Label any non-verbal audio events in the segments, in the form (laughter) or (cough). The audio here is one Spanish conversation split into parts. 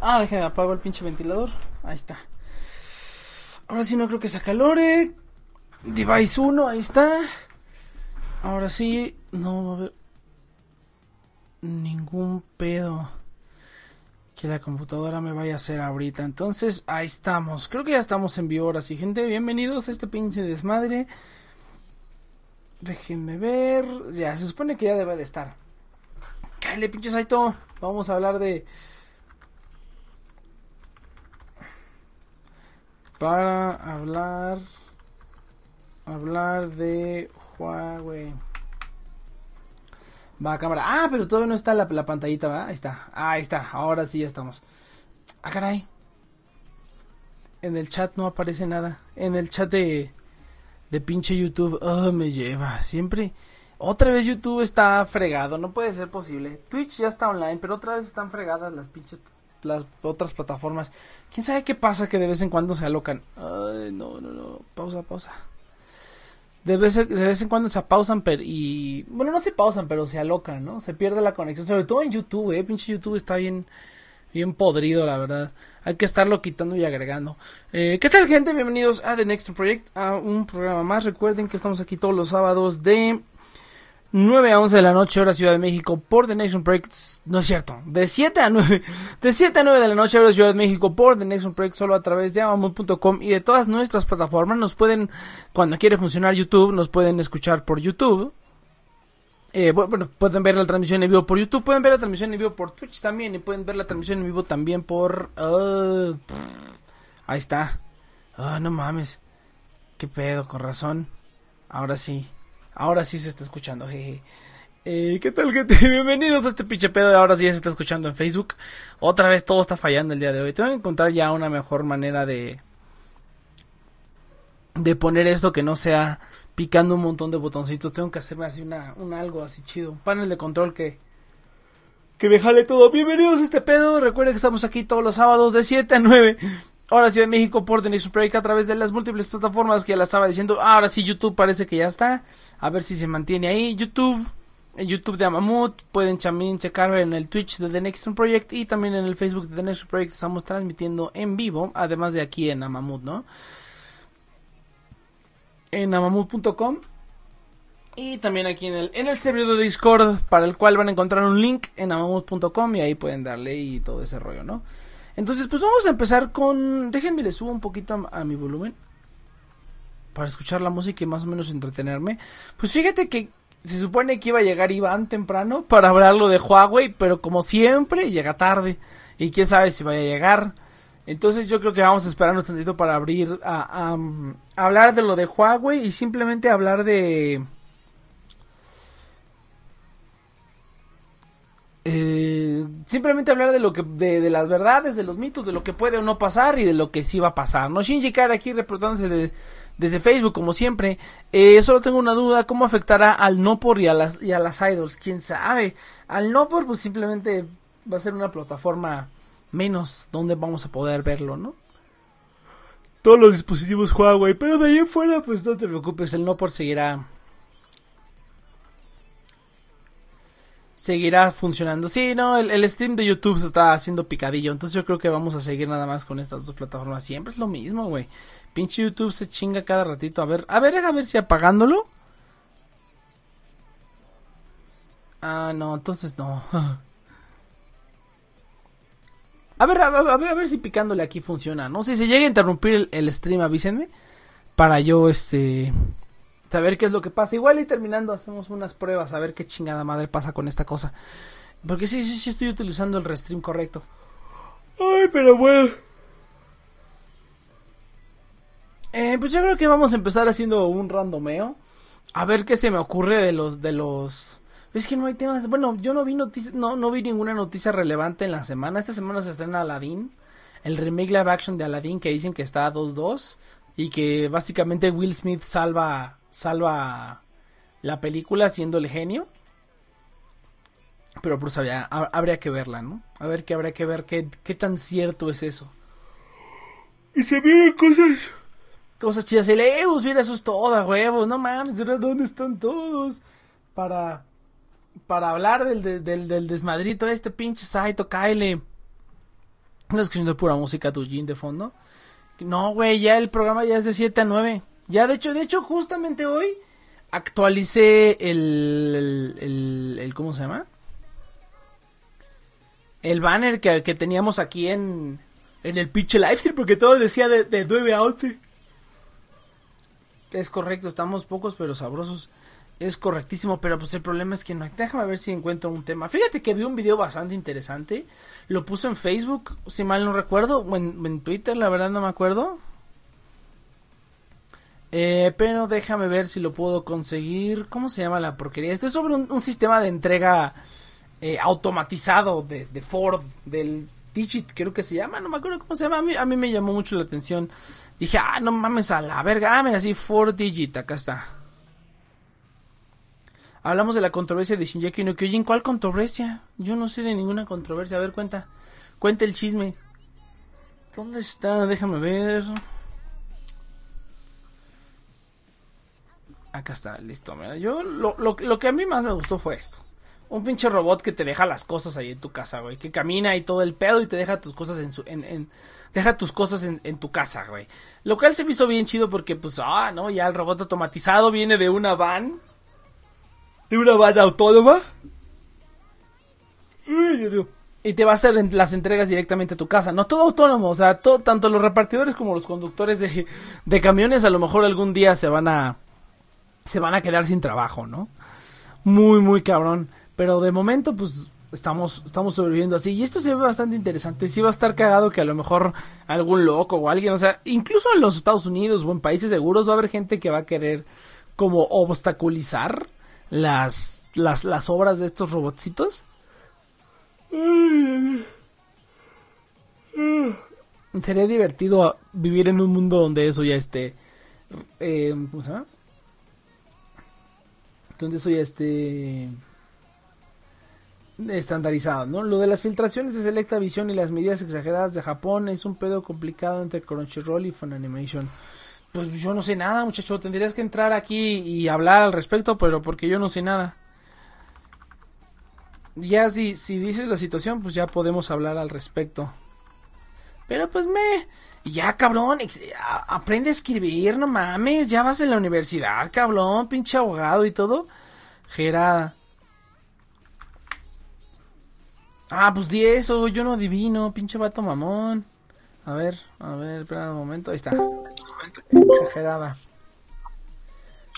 Ah, déjame apago el pinche ventilador. Ahí está. Ahora sí no creo que se acalore. Device 1, ahí está. Ahora sí, no va a haber ningún pedo que la computadora me vaya a hacer ahorita. Entonces, ahí estamos. Creo que ya estamos en vivo ahora sí, gente. Bienvenidos a este pinche desmadre. Déjenme ver. Ya, se supone que ya debe de estar. Cállate, pinche Saito. Vamos a hablar de. Para hablar. Hablar de Huawei. Va, cámara. Ah, pero todavía no está la, la pantallita, ¿verdad? Ahí está. ahí está. Ahora sí ya estamos. Ah, caray. En el chat no aparece nada. En el chat de, de pinche YouTube. Oh, me lleva. Siempre. Otra vez YouTube está fregado. No puede ser posible. Twitch ya está online, pero otra vez están fregadas las pinches. Las otras plataformas. ¿Quién sabe qué pasa que de vez en cuando se alocan? Ay, no, no, no. Pausa, pausa. De vez, de vez en cuando se pausan pero, y bueno no se pausan pero se alocan no se pierde la conexión sobre todo en YouTube eh pinche YouTube está bien bien podrido la verdad. Hay que estarlo quitando y agregando. Eh, qué tal gente bienvenidos a The Next Project a un programa más. Recuerden que estamos aquí todos los sábados de 9 a 11 de la noche, hora Ciudad de México, por The Nation Project. No es cierto, de 7 a 9, de 7 a 9 de la noche, hora Ciudad de México, por The Nation Project, solo a través de amamut.com y de todas nuestras plataformas. Nos pueden, cuando quiere funcionar YouTube, nos pueden escuchar por YouTube. Eh, bueno, pueden ver la transmisión en vivo por YouTube, pueden ver la transmisión en vivo por Twitch también, y pueden ver la transmisión en vivo también por. Uh, ahí está. Ah, no mames. Qué pedo, con razón. Ahora sí. Ahora sí se está escuchando, jeje. Eh, ¿Qué tal, gente? (laughs) Bienvenidos a este pinche pedo. Ahora sí ya se está escuchando en Facebook. Otra vez todo está fallando el día de hoy. Tengo que encontrar ya una mejor manera de. De poner esto que no sea picando un montón de botoncitos. Tengo que hacerme así una, un algo así chido. Un panel de control que. Que me jale todo. Bienvenidos a este pedo. Recuerden que estamos aquí todos los sábados de 7 a 9. Ahora Ciudad de México por Nation Project a través de las múltiples plataformas que ya la estaba diciendo. Ahora sí, YouTube parece que ya está. A ver si se mantiene ahí. YouTube, en YouTube de Amamut. Pueden también checar en el Twitch de The Next Project y también en el Facebook de The Next Project. Estamos transmitiendo en vivo, además de aquí en Amamut, ¿no? En amamut.com. Y también aquí en el, en el servidor de Discord, para el cual van a encontrar un link en amamut.com y ahí pueden darle y todo ese rollo, ¿no? Entonces, pues vamos a empezar con. Déjenme le subo un poquito a, mi volumen. Para escuchar la música y más o menos entretenerme. Pues fíjate que se supone que iba a llegar Iván temprano para hablarlo de Huawei. Pero como siempre, llega tarde. Y quién sabe si vaya a llegar. Entonces yo creo que vamos a esperar un tantito para abrir a, a hablar de lo de Huawei y simplemente hablar de. Simplemente hablar de lo que de, de, las verdades, de los mitos, de lo que puede o no pasar y de lo que sí va a pasar. No Shinji Kara aquí reportándose de, desde Facebook como siempre. Eh, solo tengo una duda, ¿cómo afectará al Nopor y a las y a las idols? ¿Quién sabe? Al Nopor pues simplemente va a ser una plataforma menos donde vamos a poder verlo, ¿no? Todos los dispositivos Huawei, pero de ahí en fuera pues no te preocupes, el Nopor seguirá seguirá funcionando. Sí, no, el, el, Steam de YouTube se está haciendo picadillo. Entonces yo creo que vamos a seguir nada más con estas dos plataformas. Siempre es lo mismo, güey. Pinche YouTube se chinga cada ratito. A ver, a ver, a ver si apagándolo. Ah, no, entonces no. (laughs) A ver, a, a, ver, a ver si picándole aquí funciona, ¿no? Si se llega a interrumpir el, el stream, avísenme. Para yo, este, saber qué es lo que pasa. Igual y terminando hacemos unas pruebas a ver qué chingada madre pasa con esta cosa. Porque sí, sí, sí estoy utilizando el restream correcto. Ay, pero bueno. Eh, pues yo creo que vamos a empezar haciendo un randomeo. A ver qué se me ocurre de los de los es que no hay temas. Bueno, yo no vi noticias, no, no vi ninguna noticia relevante en la semana. Esta semana se estrena Aladdin, el remake live action de Aladdin que dicen que está a 2-2 y que básicamente Will Smith salva salva la película siendo el genio. Pero pues habría, habría que verla, ¿no? A ver que habría que ver qué, qué tan cierto es eso. Y se vienen cosas. Cosas chidas. El Eus, mira, eso es todo, huevo. No mames, ¿dónde están todos? Para. para hablar del, del, del desmadrito este pinche Saito, Kyle. No escuchando pura música Tujin de fondo. No, güey, ya el programa ya es de 7 a 9. Ya, de hecho, de hecho, justamente hoy actualicé el, el, ¿cómo se llama? El banner que, que teníamos aquí en, en el pinche livestream, porque todo decía de, de 9 a 11. Es correcto, estamos pocos pero sabrosos. Es correctísimo, pero pues el problema es que no. Déjame ver si encuentro un tema. Fíjate que vi un video bastante interesante. Lo puse en Facebook, si mal no recuerdo. O en, Twitter, la verdad no me acuerdo. Eh, pero déjame ver si lo puedo conseguir. ¿Cómo se llama la porquería? Este es sobre un, sistema de entrega eh, automatizado de, Ford, del Digit, creo que se llama. No me acuerdo cómo se llama. A mí, me llamó mucho la atención. Dije, ah, no mames a la verga. Ah, mira, Ford Digit, acá está. Hablamos de la controversia de Shinjeki no Kyojin. ¿Cuál controversia? Yo no sé de ninguna controversia. A ver, cuenta. Cuenta el chisme. ¿Dónde está? Déjame ver. Acá está, listo. Mira, yo lo, lo, que a mí más me gustó fue esto. Un pinche robot que te deja las cosas ahí en tu casa, güey. Que camina y todo el pedo y te deja tus cosas en su... En, deja tus cosas en, en tu casa, güey. Lo cual se me hizo bien chido porque, pues, ah, no, ya el robot automatizado viene de una van de una banda autónoma. Y te va a hacer las entregas directamente a tu casa. No todo autónomo, o sea, todo, tanto los repartidores como los conductores de, de camiones a lo mejor algún día se van a se van a quedar sin trabajo, ¿no? Muy, muy cabrón. Pero de momento, pues estamos, estamos sobreviviendo así. Y esto se ve bastante interesante. Sí va a estar cagado que a lo mejor algún loco o alguien, o sea, incluso en los Estados Unidos o en países seguros va a haber gente que va a querer como obstaculizar las, las, las obras de estos robotcitos. Sería divertido vivir en un mundo donde eso ya esté. Eh, ¿Cómo se llama? Donde eso ya esté estandarizado, ¿no? Lo de las filtraciones de Selecta Visión y las medidas exageradas de Japón es un pedo complicado entre Crunchyroll y Funimation. Pues yo no sé nada, muchacho. Tendrías que entrar aquí y hablar al respecto, pero porque yo no sé nada. Ya si, si dices la situación, pues ya podemos hablar al respecto. Pero pues me... Ya, cabrón, aprende a escribir, no mames. Ya vas en la universidad, cabrón, pinche abogado y todo. Gerada. Ah, pues di eso, yo no adivino, pinche vato mamón. A ver, a ver, espera un momento, ahí está. Exagerada.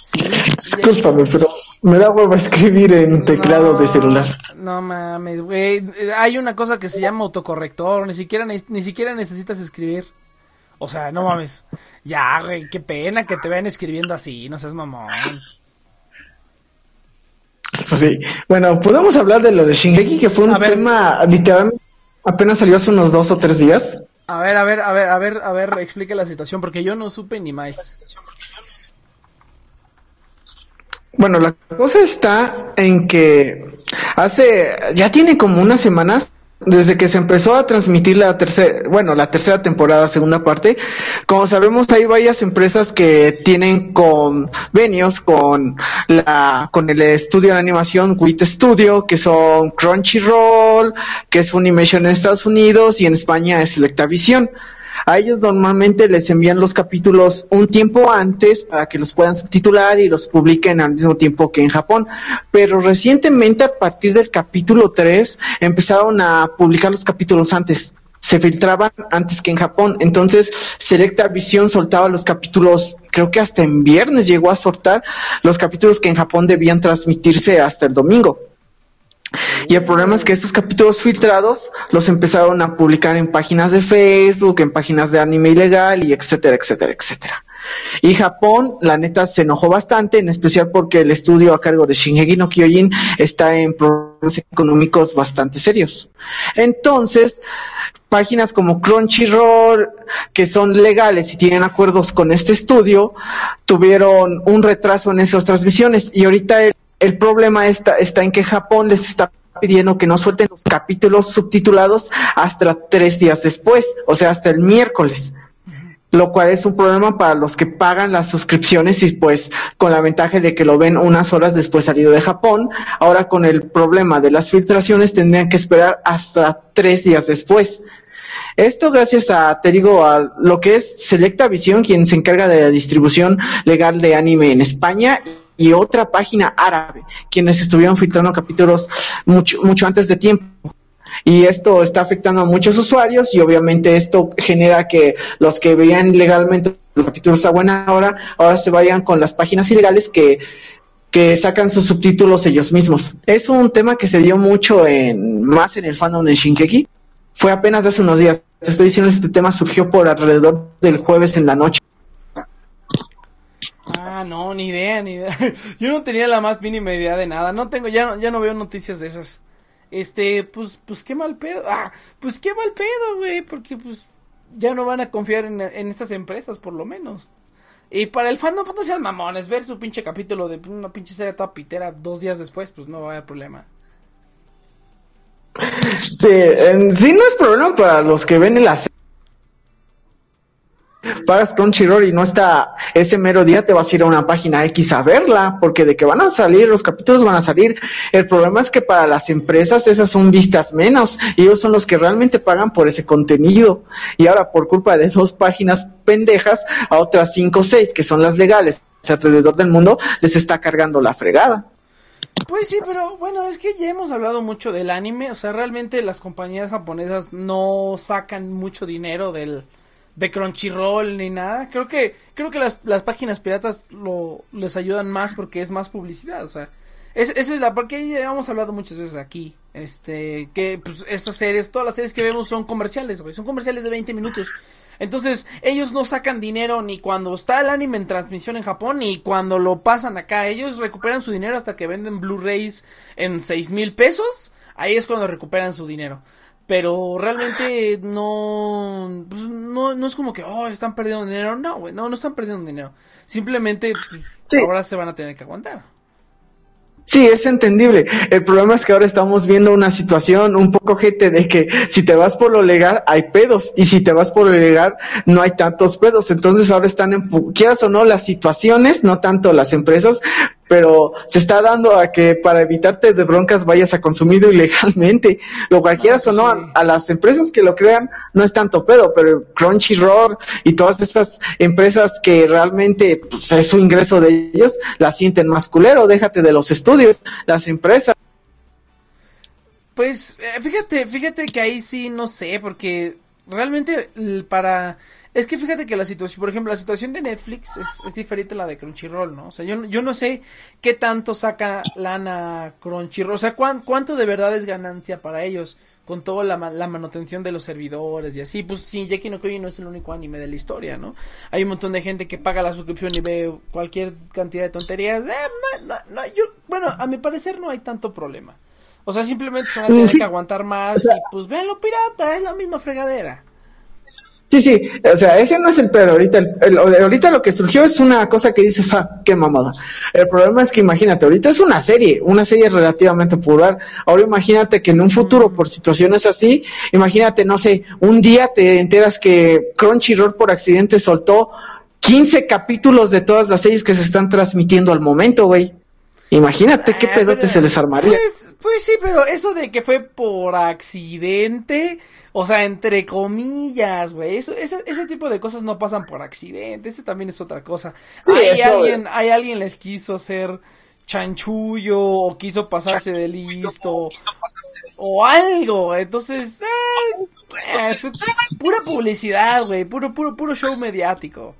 Sí, Discúlpame, pero me da huevo escribir en teclado de celular. No mames, güey. Hay una cosa que se llama autocorrector. Ni siquiera, ni, siquiera necesitas escribir. O sea, no mames. Ya, güey, qué pena que te vean escribiendo así. No seas mamón. Pues sí. Bueno, podemos hablar de lo de Shingeki, que fue un tema literalmente apenas salió hace unos dos o tres días. A ver, a ver, a ver, a ver, a ver, explique la situación, porque yo no supe ni más. Bueno, la cosa está en que hace, ya tiene como unas semanas desde que se empezó a transmitir la tercera, bueno, la tercera temporada, segunda parte, como sabemos hay varias empresas que tienen convenios con la, con el estudio de animación WIT Studio, que son Crunchyroll, que es Funimation en Estados Unidos y en España es Selectavision. A ellos normalmente les envían los capítulos un tiempo antes para que los puedan subtitular y los publiquen al mismo tiempo que en Japón. Pero recientemente, a partir del capítulo 3, empezaron a publicar los capítulos antes se filtraban antes que en Japón. Entonces, Selecta Visión soltaba los capítulos, creo que hasta en viernes llegó a soltar los capítulos que en Japón debían transmitirse hasta el domingo. Y el problema es que estos capítulos filtrados los empezaron a publicar en páginas de Facebook, en páginas de anime ilegal y etcétera, etcétera, etcétera. Y Japón, la neta, se enojó bastante, en especial porque el estudio a cargo de Shinhegi no Kyojin está en problemas económicos bastante serios. Entonces, páginas como Crunchyroll, que son legales y tienen acuerdos con este estudio, tuvieron un retraso en esas transmisiones y ahorita el el problema está, está en que Japón les está pidiendo que no suelten los capítulos subtitulados hasta tres días después, o sea, hasta el miércoles. lo cual es un problema para los que pagan las suscripciones y pues con la ventaja de que lo ven unas horas después salido de Japón, ahora con el problema de las filtraciones tendrían que esperar hasta tres días después. Esto gracias a, te digo, a lo que es Selecta Visión, quien se encarga de la distribución legal de anime en España y otra página árabe, quienes estuvieron filtrando capítulos mucho, mucho antes de tiempo. Y esto está afectando a muchos usuarios y obviamente esto genera que los que veían legalmente los capítulos a buena hora, ahora se vayan con las páginas ilegales que, que sacan sus subtítulos ellos mismos. Es un tema que se dio mucho en, más en el fandom de Shinkeki. Fue apenas hace unos días. Te estoy diciendo, este tema surgió por alrededor del jueves en la noche. Ah, no, ni idea, ni idea. (laughs) Yo no tenía la más mínima idea de nada. No tengo, ya ya no veo noticias de esas. Este, pues, pues qué mal pedo. Ah, pues qué mal pedo, güey. Porque pues ya no van a confiar en, estas empresas, por lo menos. Y para el fandom, pues no sean mamones. Ver su pinche capítulo de una pinche serie toda pitera dos días después, pues no va a haber problema. Sí, sí no es problema para los que ven serie pagas Crunchyroll y no está ese mero día, te vas a ir a una página X a verla, porque de que van a salir, los capítulos van a salir. El problema es que para las empresas esas son vistas menos, ellos son los que realmente pagan por ese contenido. Y ahora, por culpa de dos páginas pendejas, a otras cinco o seis, que son las legales alrededor del mundo, les está cargando la fregada. Pues sí, pero bueno, es que ya hemos hablado mucho del anime, o sea, realmente las compañías japonesas no sacan mucho dinero del, de Crunchyroll ni nada. Creo que creo que las, las páginas piratas lo les ayudan más porque es más publicidad, o sea, es, esa es la porque ya hemos hablado muchas veces aquí, este, que pues estas series, todas las series que vemos son comerciales, güey, son comerciales de 20 minutos. Entonces, ellos no sacan dinero ni cuando está el anime en transmisión en Japón ni cuando lo pasan acá. Ellos recuperan su dinero hasta que venden Blu-rays en seis mil pesos. Ahí es cuando recuperan su dinero pero realmente no, pues, no, no es como que, oh, están perdiendo dinero. No, güey, no, no están perdiendo dinero. Simplemente, pues, ahora se van a tener que aguantar. Sí, es entendible. El problema es que ahora estamos viendo una situación un poco gente de que si te vas por lo legal hay pedos y si te vas por lo ilegal no hay tantos pedos. Entonces ahora están, en, quieras o no, las situaciones, no tanto las empresas, pero se está dando a que para evitarte de broncas vayas a consumir (laughs) ilegalmente. Lo cualquiera ah, o no, a, las empresas que lo crean no es tanto pedo, pero Crunchyroll y todas estas empresas que realmente pues, es su ingreso de ellos, la sienten más culero. Déjate de los estudios, las empresas. Pues eh, fíjate, fíjate que ahí sí no sé, porque realmente para es que fíjate que la situación, por ejemplo, la situación de Netflix es, diferente a la de Crunchyroll, ¿no? O sea, yo, yo no sé qué tanto saca lana Crunchyroll, o sea, cuánto de verdad es ganancia para ellos con toda la, la, manutención de los servidores y así. Pues sí, Jackie no no es el único anime de la historia, ¿no? Hay un montón de gente que paga la suscripción y ve cualquier cantidad de tonterías. Eh, no, no, yo, bueno, a mi parecer no hay tanto problema. O sea, simplemente se van a tener que aguantar más y pues lo pirata, es la misma fregadera. Sí, sí, o sea, ese no es el pedo. Ahorita, ahorita lo que surgió es una cosa que dices, ah, qué mamada. El problema es que imagínate, ahorita es una serie, una serie relativamente popular. Ahora imagínate que en un futuro, por situaciones así, imagínate, no sé, un día te enteras que Crunchyroll por accidente soltó 15 capítulos de todas las series que se están transmitiendo al momento, güey. Imagínate qué ah, pedote se les armaría. Pues, pues, sí, pero eso de que fue por accidente, o sea, entre comillas, güey, eso, ese, ese tipo de cosas no pasan por accidente, ese también es otra cosa. hay alguien, hay alguien les quiso hacer chanchullo o quiso pasarse de listo o algo, entonces, eh, pues, pura publicidad, güey, puro, puro, puro show mediático.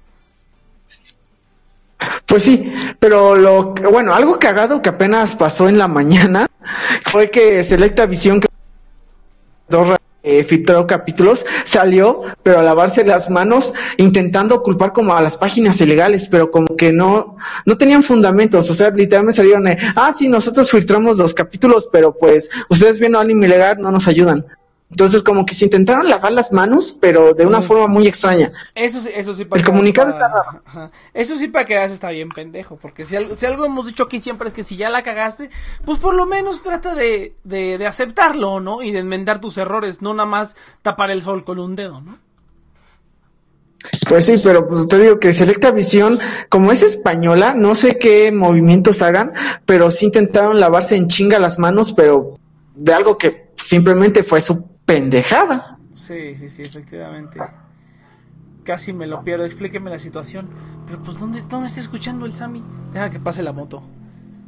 Pues sí, pero lo bueno, algo cagado que apenas pasó en la mañana (laughs) fue que Selecta Visión que eh, filtró capítulos, salió, pero a lavarse las manos, intentando culpar como a las páginas ilegales, pero como que no, no tenían fundamentos, o sea, literalmente salieron, ah, sí, nosotros filtramos los capítulos, pero pues ustedes viendo anime ilegal no nos ayudan. Entonces, como que se intentaron lavar las manos, pero de una forma muy extraña. Eso sí, eso sí para El comunicado está, raro. Eso sí para que veas está bien pendejo, porque si algo, si algo hemos dicho aquí siempre es que si ya la cagaste, pues por lo menos trata de, de, de aceptarlo, ¿no? Y de enmendar tus errores, no nada más tapar el sol con un dedo, ¿no? Pues sí, pero pues te digo que Selecta Visión, como es española, no sé qué movimientos hagan, pero sí intentaron lavarse en chinga las manos, pero de algo que simplemente fue su pendejada. Sí, sí, sí, efectivamente. Casi me lo pierdo, explíqueme la situación. Pero pues, ¿dónde, dónde está escuchando el Sammy? Deja que pase la moto.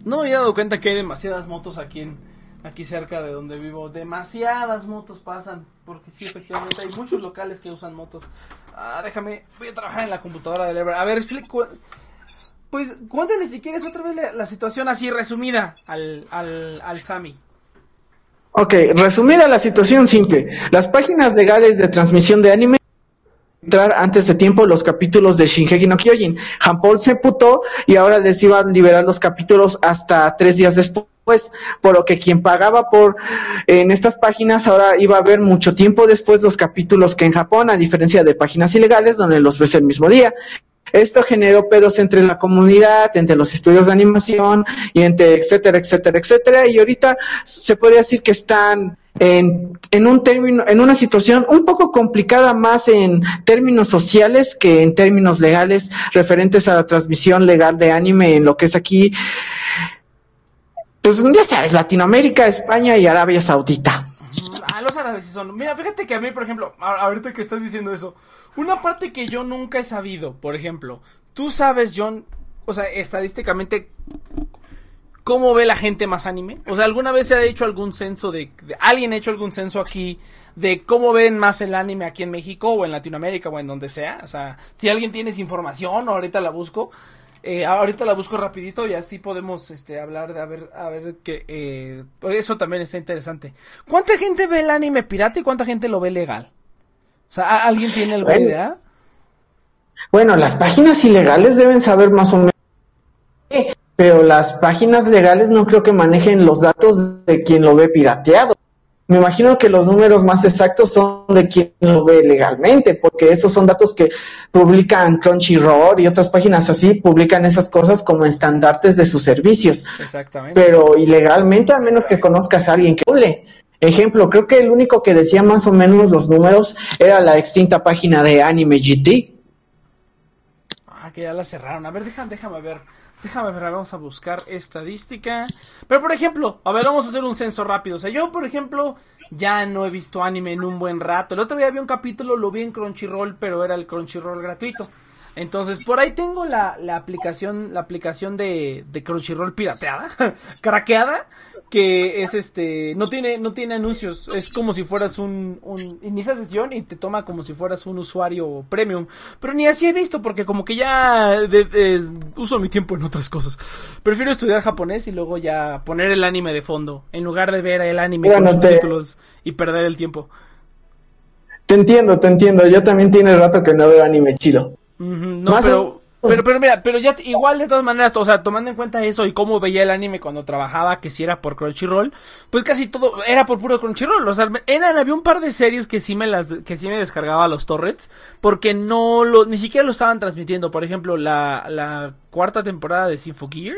No me había dado cuenta que hay demasiadas motos aquí aquí cerca de donde vivo. Demasiadas motos pasan. Porque sí, efectivamente, hay muchos locales que usan motos. Ah, déjame, voy a trabajar en la computadora del Ever. A ver, explico. Pues cuéntale si quieres otra vez la, la situación así resumida al, al, al Sammy. Ok, resumida la situación simple. Las páginas legales de transmisión de anime entrar antes de tiempo los capítulos de Shingeki no Kyojin. Japón se putó y ahora les iba a liberar los capítulos hasta tres días después, por lo que quien pagaba por en estas páginas ahora iba a ver mucho tiempo después los capítulos que en Japón, a diferencia de páginas ilegales donde los ves el mismo día. Esto generó pedos entre la comunidad, entre los estudios de animación y entre etcétera, etcétera, etcétera. Y ahorita se podría decir que están en, en un término, en una situación un poco complicada más en términos sociales que en términos legales referentes a la transmisión legal de anime en lo que es aquí, pues ya sabes, Latinoamérica, España y Arabia Saudita. Ah, los árabes sí son. Mira, fíjate que a mí, por ejemplo, ahorita que estás diciendo eso, una parte que yo nunca he sabido, por ejemplo, tú sabes, John, o sea, estadísticamente, ¿cómo ve la gente más anime? O sea, ¿alguna vez se ha hecho algún censo de, alguien ha hecho algún censo aquí de cómo ven más el anime aquí en México o en Latinoamérica o en donde sea? O sea, si alguien tiene esa información, ahorita la busco. Eh, ahorita la busco rapidito y así podemos este, hablar de a ver, a ver que eh, por eso también está interesante. ¿Cuánta gente ve el anime pirata y cuánta gente lo ve legal? O sea, ¿alguien tiene alguna Bueno. idea? Bueno, las páginas ilegales deben saber más o menos, pero las páginas legales no creo que manejen los datos de quien lo ve pirateado. Me imagino que los números más exactos son de quien lo ve legalmente, porque esos son datos que publican Crunchyroll y otras páginas así, publican esas cosas como estandartes de sus servicios. Exactamente. Pero ilegalmente, a menos que conozcas a alguien que hable. Ejemplo, creo que el único que decía más o menos los números era la extinta página de Anime GT. Ah, que ya la cerraron. A ver, déjame, déjame ver. Déjame ver, vamos a buscar estadística. Pero por ejemplo, a ver, vamos a hacer un censo rápido. O sea, yo, por ejemplo, ya no he visto anime en un buen rato. El otro día vi un capítulo, lo vi en Crunchyroll, pero era el Crunchyroll gratuito. Entonces, por ahí tengo la, la aplicación, la aplicación de, de Crunchyroll pirateada, (laughs) craqueada, que es este, no tiene, no tiene anuncios, es como si fueras un, un, inicia sesión y te toma como si fueras un usuario premium, pero ni así he visto porque como que ya de- de- uso mi tiempo en otras cosas, prefiero estudiar japonés y luego ya poner el anime de fondo, en lugar de ver el anime Bueno, con te- subtítulos y perder el tiempo. Te entiendo, te entiendo. Yo también tiene rato que no veo anime chido. Ujú, no, Más pero, pero, pero mira, pero ya igual de todas maneras, o sea, tomando en cuenta eso y cómo veía el anime cuando trabajaba, que si era por Crunchyroll, pues casi todo era por puro Crunchyroll, o sea, eran, había un par de series que sí me las, que sí me descargaba los torrents, porque no lo, ni siquiera lo estaban transmitiendo, por ejemplo, la, la cuarta temporada de Symphogear,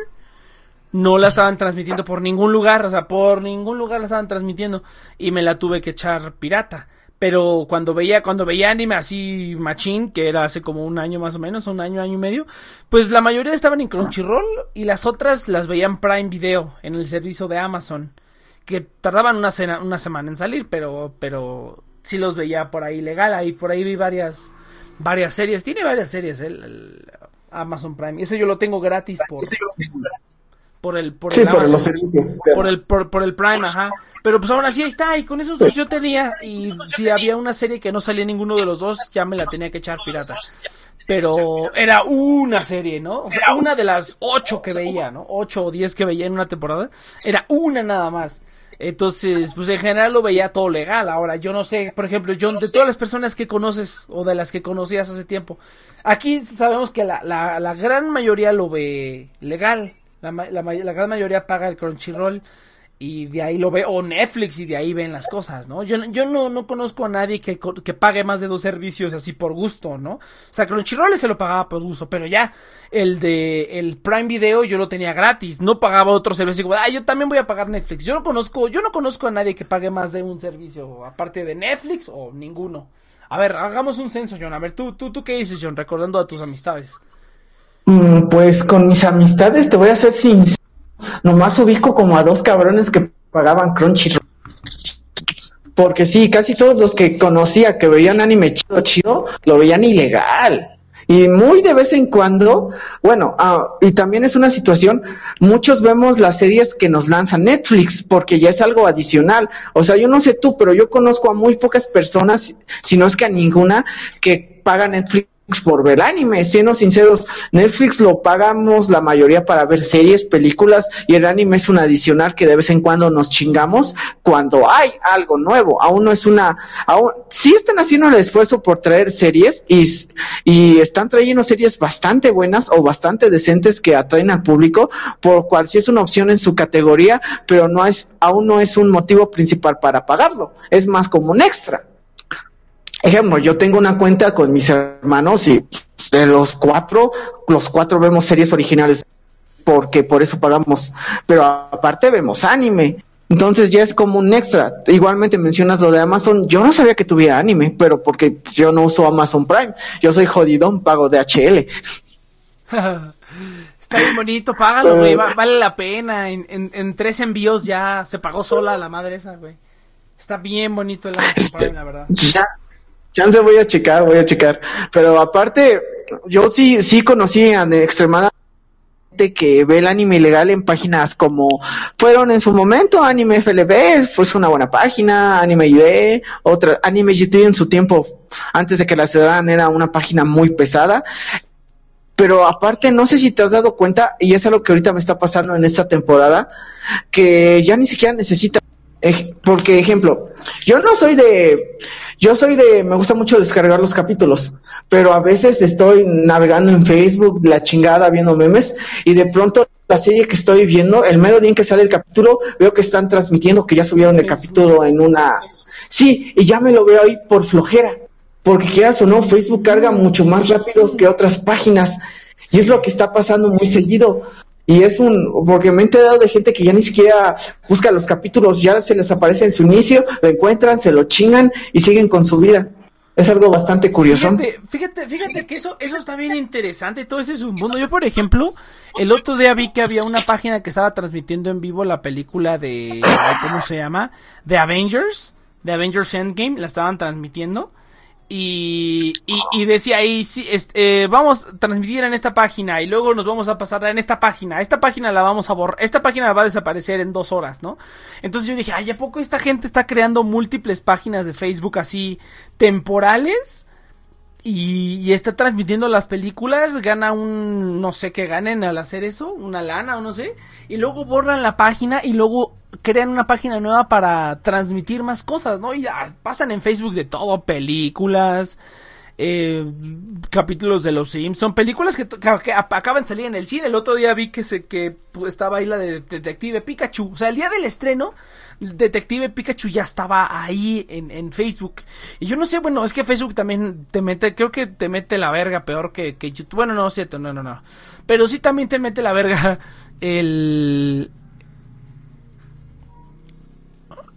no la estaban transmitiendo por ningún lugar, o sea, por ningún lugar la estaban transmitiendo. Y me la tuve que echar pirata. Pero cuando veía, cuando veía anime así machín, que era hace como un año más o menos, un año, año y medio, pues la mayoría estaban en Crunchyroll y las otras las veían Prime Video en el servicio de Amazon, que tardaban una, cena, una semana en salir, pero, pero sí los veía por ahí legal, ahí por ahí vi varias, varias series, tiene varias series el, Amazon Prime, ese yo lo tengo gratis por, por el, por Sí, el por Amazon. los servicios. Por el, por, por el Prime, ajá. Pero pues aún así ahí está, y con esos dos yo tenía, y si había una serie que no salía ninguno de los dos, ya me la tenía que echar pirata. Pero era una serie, ¿no? O sea, una de las ocho que veía, ¿no? Ocho o diez que veía en una temporada, era una nada más. Entonces, pues en general lo veía todo legal. Ahora, yo no sé, por ejemplo, John, de todas las personas que conoces o de las que conocías hace tiempo, aquí sabemos que la, la, la gran mayoría lo ve legal. La, la, la gran mayoría paga el Crunchyroll y de ahí lo ve, o Netflix y de ahí ven las cosas, ¿no? Yo, yo no, no conozco a nadie que, que pague más de dos servicios así por gusto, ¿no? O sea, Crunchyroll se lo pagaba por gusto, pero ya el de el Prime Video yo lo tenía gratis, no pagaba otro servicio, como, ah, yo también voy a pagar Netflix. Yo no conozco, yo no conozco a nadie que pague más de un servicio, aparte de Netflix o ninguno. A ver, hagamos un censo, John. A ver, tú, tú, tú qué dices, John, recordando a tus amistades. Mm, pues con mis amistades te voy a hacer sincero. Nomás ubico como a dos cabrones que pagaban Crunchyroll. Porque sí, casi todos los que conocía que veían anime chido, chido, lo veían ilegal. Y muy de vez en cuando, bueno, ah, y también es una situación, muchos vemos las series que nos lanza Netflix porque ya es algo adicional. O sea, yo no sé tú, pero yo conozco a muy pocas personas, si no es que a ninguna, que paga Netflix por ver anime. Siendo sinceros, Netflix lo pagamos la mayoría para ver series, películas y el anime es un adicional que de vez en cuando nos chingamos cuando hay algo nuevo. Aún no es una, aún sí están haciendo el esfuerzo por traer series y, están trayendo series bastante buenas o bastante decentes que atraen al público, por cual sí es una opción en su categoría, pero no es, aún no es un motivo principal para pagarlo. Es más como un extra. Ejemplo, yo tengo una cuenta con mis hermanos y de los cuatro, los cuatro vemos series originales porque por eso pagamos, pero aparte vemos anime. Entonces ya es como un extra. Igualmente mencionas lo de Amazon. Yo no sabía que tuviera anime, pero porque yo no uso Amazon Prime. Yo soy jodidón, pago de HL. (laughs) Está bien bonito, págalo, güey. vale la pena. En, en, tres envíos ya se pagó sola la madre esa, güey. Está bien bonito el Amazon este, Prime, la verdad. Ya, Chance voy a checar, voy a checar. Pero aparte, yo sí, sí conocí a extremadamente que ve el anime ilegal en páginas como fueron en su momento Anime FLB, fue una buena página, Anime ID, otra, Anime GT en su tiempo, antes de que la ciudad era una página muy pesada. Pero aparte, no sé si te has dado cuenta, y es algo que ahorita me está pasando en esta temporada, que ya ni siquiera necesita, porque ejemplo, yo no soy de, yo soy de, me gusta mucho descargar los capítulos, pero a veces estoy navegando en Facebook, la chingada, viendo memes, y de pronto la serie que estoy viendo, el mero día en que sale el capítulo, veo que están transmitiendo que ya subieron el capítulo en una... Sí, y ya me lo veo ahí por flojera, porque quieras o no, Facebook carga mucho más rápido que otras páginas, y es lo que está pasando muy seguido. Y es un, porque me he enterado de gente que ya ni siquiera busca los capítulos, ya se les aparece en su inicio, lo encuentran, se lo chingan y siguen con su vida. Es algo bastante curioso. Fíjate, fíjate, fíjate que eso, eso está bien interesante, todo ese es un mundo. Yo, por ejemplo, el otro día vi que había una página que estaba transmitiendo en vivo la película de, ¿cómo se llama? De Avengers, de Avengers Endgame, la estaban transmitiendo. Y, y, decía ahí, sí, este, vamos a transmitir en esta página y luego nos vamos a pasar en esta página. Esta página la vamos a borrar, esta página va a desaparecer en dos horas, ¿no? Entonces yo dije, ay, ¿a poco esta gente está creando múltiples páginas de Facebook así temporales? Y, está transmitiendo las películas, gana un, no sé qué ganen al hacer eso, una lana o no sé, y luego borran la página y luego crean una página nueva para transmitir más cosas, ¿no? Y pasan en Facebook de todo, películas, eh, capítulos de los Simpsons, películas que, acaban de salir en el cine. El otro día vi que, se, que estaba ahí la de Detective Pikachu. O sea, el día del estreno, Detective Pikachu ya estaba ahí en, Facebook. Y yo no sé, bueno, es que Facebook también te mete, creo que te mete la verga peor que, que YouTube. Bueno, no, cierto, no, no, no. Pero sí también te mete la verga (laughs) el,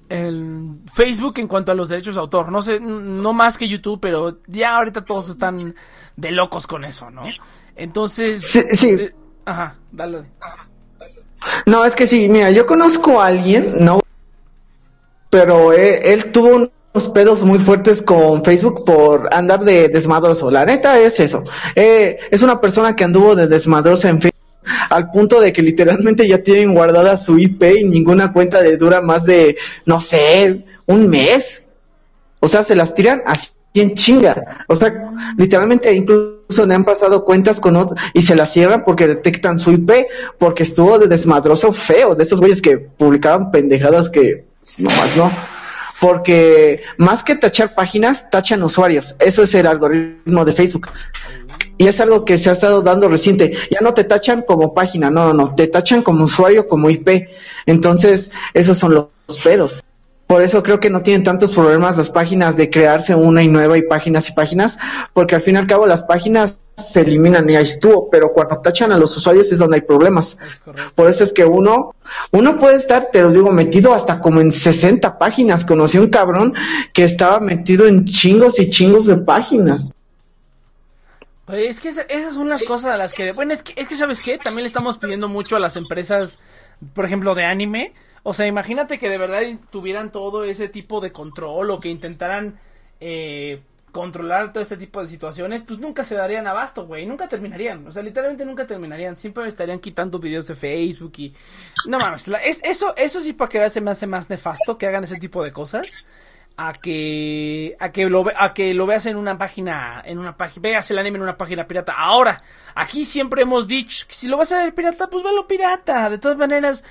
el Facebook en cuanto a los derechos de autor. No sé, no más que YouTube, pero ya ahorita todos están de locos con eso, ¿no? Entonces. Sí. Eh, ajá, dale. No, es que sí, mira, yo conozco a alguien, no. Pero él, tuvo unos pedos muy fuertes con Facebook por andar de desmadroso. La neta es eso. Eh, es una persona que anduvo de desmadrosa en Facebook al punto de que literalmente ya tienen guardada su IP y ninguna cuenta le dura más de, no sé, un mes. O sea, se las tiran así en chinga. O sea, literalmente incluso le han pasado cuentas con otro y se las cierran porque detectan su IP, porque estuvo de desmadroso feo, de esos güeyes que publicaban pendejadas que nomás no. Porque más que tachar páginas, tachan usuarios. Eso es el algoritmo de Facebook. Y es algo que se ha estado dando reciente. Ya no te tachan como página, no, no, no, te tachan como usuario, como IP. Entonces, esos son los pedos. Por eso creo que no tienen tantos problemas las páginas de crearse una y nueva y páginas y páginas, porque al fin y al cabo las páginas se eliminan y ahí estuvo, pero cuando tachan a los usuarios es donde hay problemas. Por eso es que uno, uno puede estar, te lo digo, metido hasta como en 60 páginas. Conocí un cabrón que estaba metido en chingos y chingos de páginas. Es que esas son las cosas a las que, bueno, es que, es que sabes qué, también le estamos pidiendo mucho a las empresas, por ejemplo, de anime. O sea, imagínate que de verdad tuvieran todo ese tipo de control o que intentaran eh, controlar todo este tipo de situaciones, pues nunca se darían abasto, güey, nunca terminarían, o sea, literalmente nunca terminarían, siempre estarían quitando videos de Facebook y no mames, es, eso eso sí para que se me hace más nefasto que hagan ese tipo de cosas a que a que lo a que lo veas en una página en una página veas el anime en una página pirata. Ahora, aquí siempre hemos dicho que si lo vas a ver pirata, pues velo pirata. De todas maneras,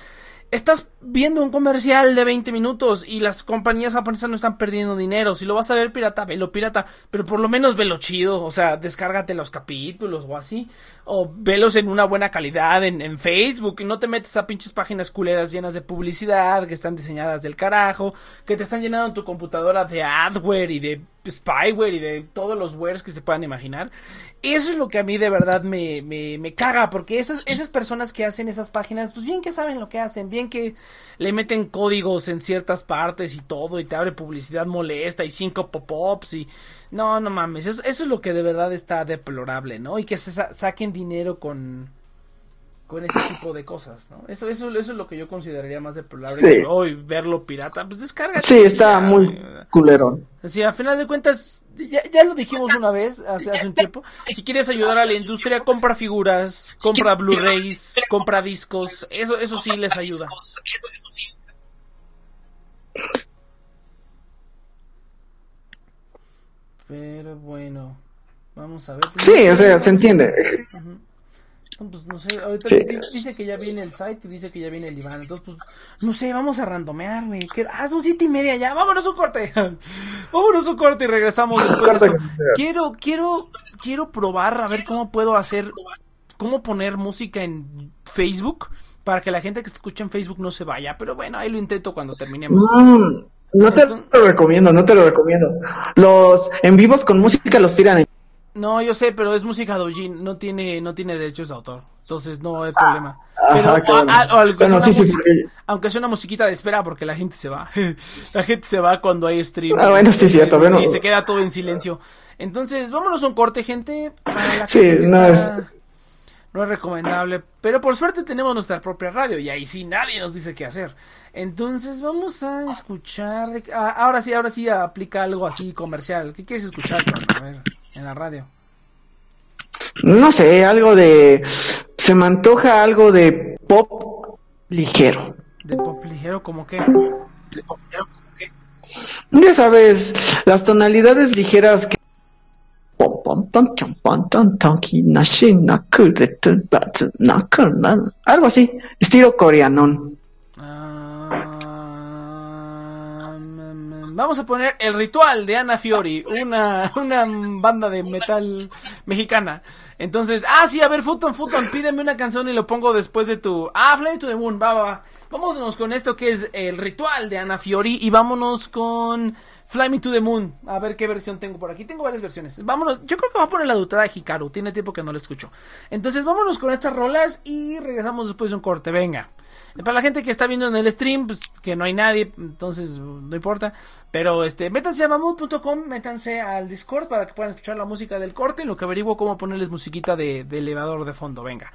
estás viendo un comercial de 20 minutos y las compañías japonesas no están perdiendo dinero. Si lo vas a ver pirata, velo pirata, pero por lo menos velo chido, o sea, descárgate los capítulos o así, o velos en una buena calidad en, Facebook. Y no te metes a pinches páginas culeras llenas de publicidad que están diseñadas del carajo, que te están llenando tu computadora de adware y de spyware y de todos los wares que se puedan imaginar. Eso es lo que a mí de verdad me, me, me caga, porque esas, esas personas que hacen esas páginas, pues bien que saben lo que hacen, bien que le meten códigos en ciertas partes y todo, y te abre publicidad molesta y cinco pop-ups y... No, no mames, eso, eso es lo que de verdad está deplorable, ¿no? Y que se saquen dinero con con ese tipo de cosas, ¿no? Eso, eso, eso es lo que yo consideraría más deplorable. Hoy verlo pirata, pues descarga. Sí, está muy culerón. Sí, a final de cuentas, ya, ya lo dijimos una vez, hace, hace un tiempo. Si quieres ayudar a la industria, compra figuras, compra Blu-rays, compra discos. Eso, eso sí les ayuda. Pero bueno, vamos a ver. Sí, o sea, se entiende. Pues no sé, ahorita dice que ya viene el site y dice que ya viene el Iván. Entonces, pues, no sé, vamos a randomear, güey. Ah, son siete y media ya. Vámonos un corte. (laughs) vámonos un corte y regresamos (laughs) después de esto. Quiero, quiero, quiero probar a ver cómo puedo hacer, cómo poner música en Facebook para que la gente que escucha en Facebook no se vaya. Pero bueno, ahí lo intento cuando terminemos. Mm, no te lo recomiendo, no te lo recomiendo. Los en vivos con música los tiran en no, yo sé, pero es música doujin, no tiene, no tiene derechos de autor, entonces no hay problema. pero aunque, sea una musiquita de espera porque la gente se va, (laughs) la gente se va cuando hay stream. Ah, bueno, sí, cierto, bueno. Y se queda todo en silencio. Entonces, vámonos a un corte, gente. sí, no es... No es recomendable, pero por suerte tenemos nuestra propia radio y ahí sí nadie nos dice qué hacer. Entonces vamos a escuchar. Ah, ahora sí, ahora sí aplica algo así comercial. ¿Qué quieres escuchar? A ver en la radio? No sé, algo de... Se me antoja algo de pop ligero. ¿De pop ligero como qué? ¿De pop ligero como qué? Ya sabes, las tonalidades ligeras que... Algo así, estilo coreanón. Vamos a poner El Ritual de Ana Fiori, una, una banda de metal mexicana. Entonces, ah, sí, a ver, Futon, Futon, pídeme una canción y lo pongo después de tu... Ah, Fly to the Moon, va, va, va. Vámonos con esto que es El Ritual de Ana Fiori y vámonos con Fly Me to the Moon. A ver qué versión tengo por aquí. Tengo varias versiones. Vámonos. Yo creo que va a poner la dutada de Hikaru. Tiene tiempo que no la escucho. Entonces vámonos con estas rolas y regresamos después de un corte. Venga. Para la gente que está viendo en el stream, pues que no hay nadie, entonces no importa. Pero este, métanse a mamut.com, métanse al Discord para que puedan escuchar la música del corte, en lo que averiguo cómo ponerles musiquita de, de elevador de fondo. Venga.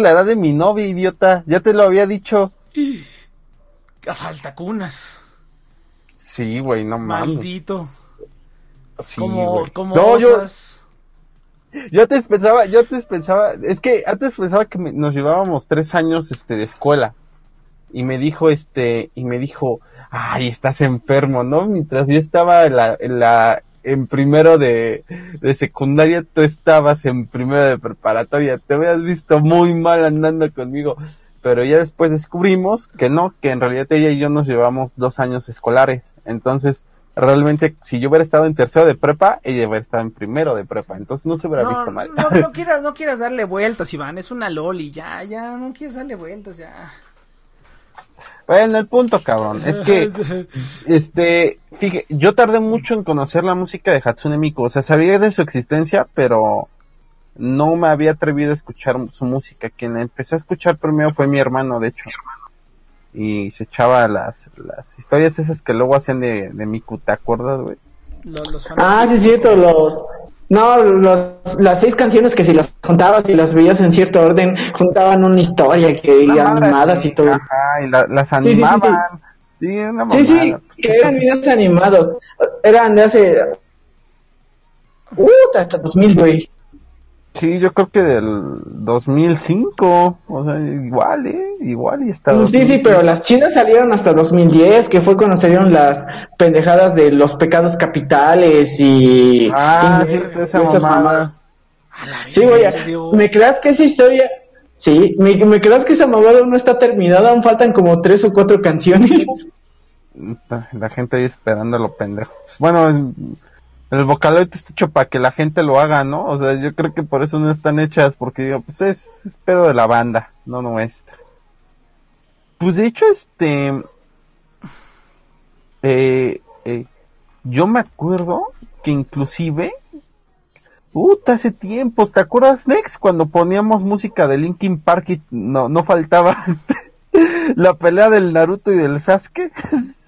La edad de mi novia, idiota. Ya te lo había dicho. Asaltacunas. Sí, güey, no mames. Maldito. Sí, como, como No, yo, yo antes pensaba, yo antes pensaba, es que antes pensaba que me- nos llevábamos tres años, este, de escuela. Y me dijo, este, y me dijo, ay, estás enfermo, ¿no? Mientras yo estaba en la, en la, en primero de, de secundaria, tú estabas en primero de preparatoria. Te habías visto muy mal andando conmigo. Pero ya después descubrimos que no, que en realidad ella y yo nos llevamos dos años escolares. Entonces, realmente, si yo hubiera estado en tercero de prepa, ella hubiera estado en primero de prepa. Entonces no se hubiera No, visto mal. no, no (laughs) quieras, no quieras darle vueltas, Iván. Es una loli. Ya, ya, no quieres darle vueltas, ya. Bueno, el punto, cabrón, es que, (laughs) este, fíjate, yo tardé mucho en conocer la música de Hatsune Miku, o sea, sabía de su existencia, pero no me había atrevido a escuchar su música. Quien la empezó a escuchar primero fue mi hermano, de hecho. Y se echaba las, las historias esas que luego hacían de, de Miku, ¿te acuerdas, güey? Los, los Ah, sí, es cierto, los... No, los, las seis canciones que si las juntabas y las veías en cierto orden, juntaban una historia que y madre animadas y todo. Ajá, y la- las Sí, sí, sí, sí. animaban. Sí, una Sí, que eran videos animados. Eran de hace... Uh, hasta 2000, güey. Sí, yo creo que del 2005, o sea, igual, ¿eh? Igual y está. Mm, Sí, sí, pero las chinas salieron hasta 2010, que fue cuando salieron las pendejadas de los pecados capitales y... Ah, y- sí, y esa esas mamada. mamadas. A Sí, güey. ¿me creas que esa historia... Sí, ¿me, me creas que esa mamada no está terminada? Aún faltan como tres o cuatro canciones. La gente ahí esperando lo pendejo. Bueno, el- Vocaloid está hecho para que la gente lo haga, ¿no? O sea, yo creo que por eso no están hechas, porque digo, pues es, pedo de la banda, no nuestra. Pues de hecho, este. eh, eh, yo me acuerdo que inclusive. Puta, hace tiempos, ¿te acuerdas, Nex? Cuando poníamos música de Linkin Park y no, no faltaba (laughs) este, la pelea del Naruto y del Sasuke. (laughs)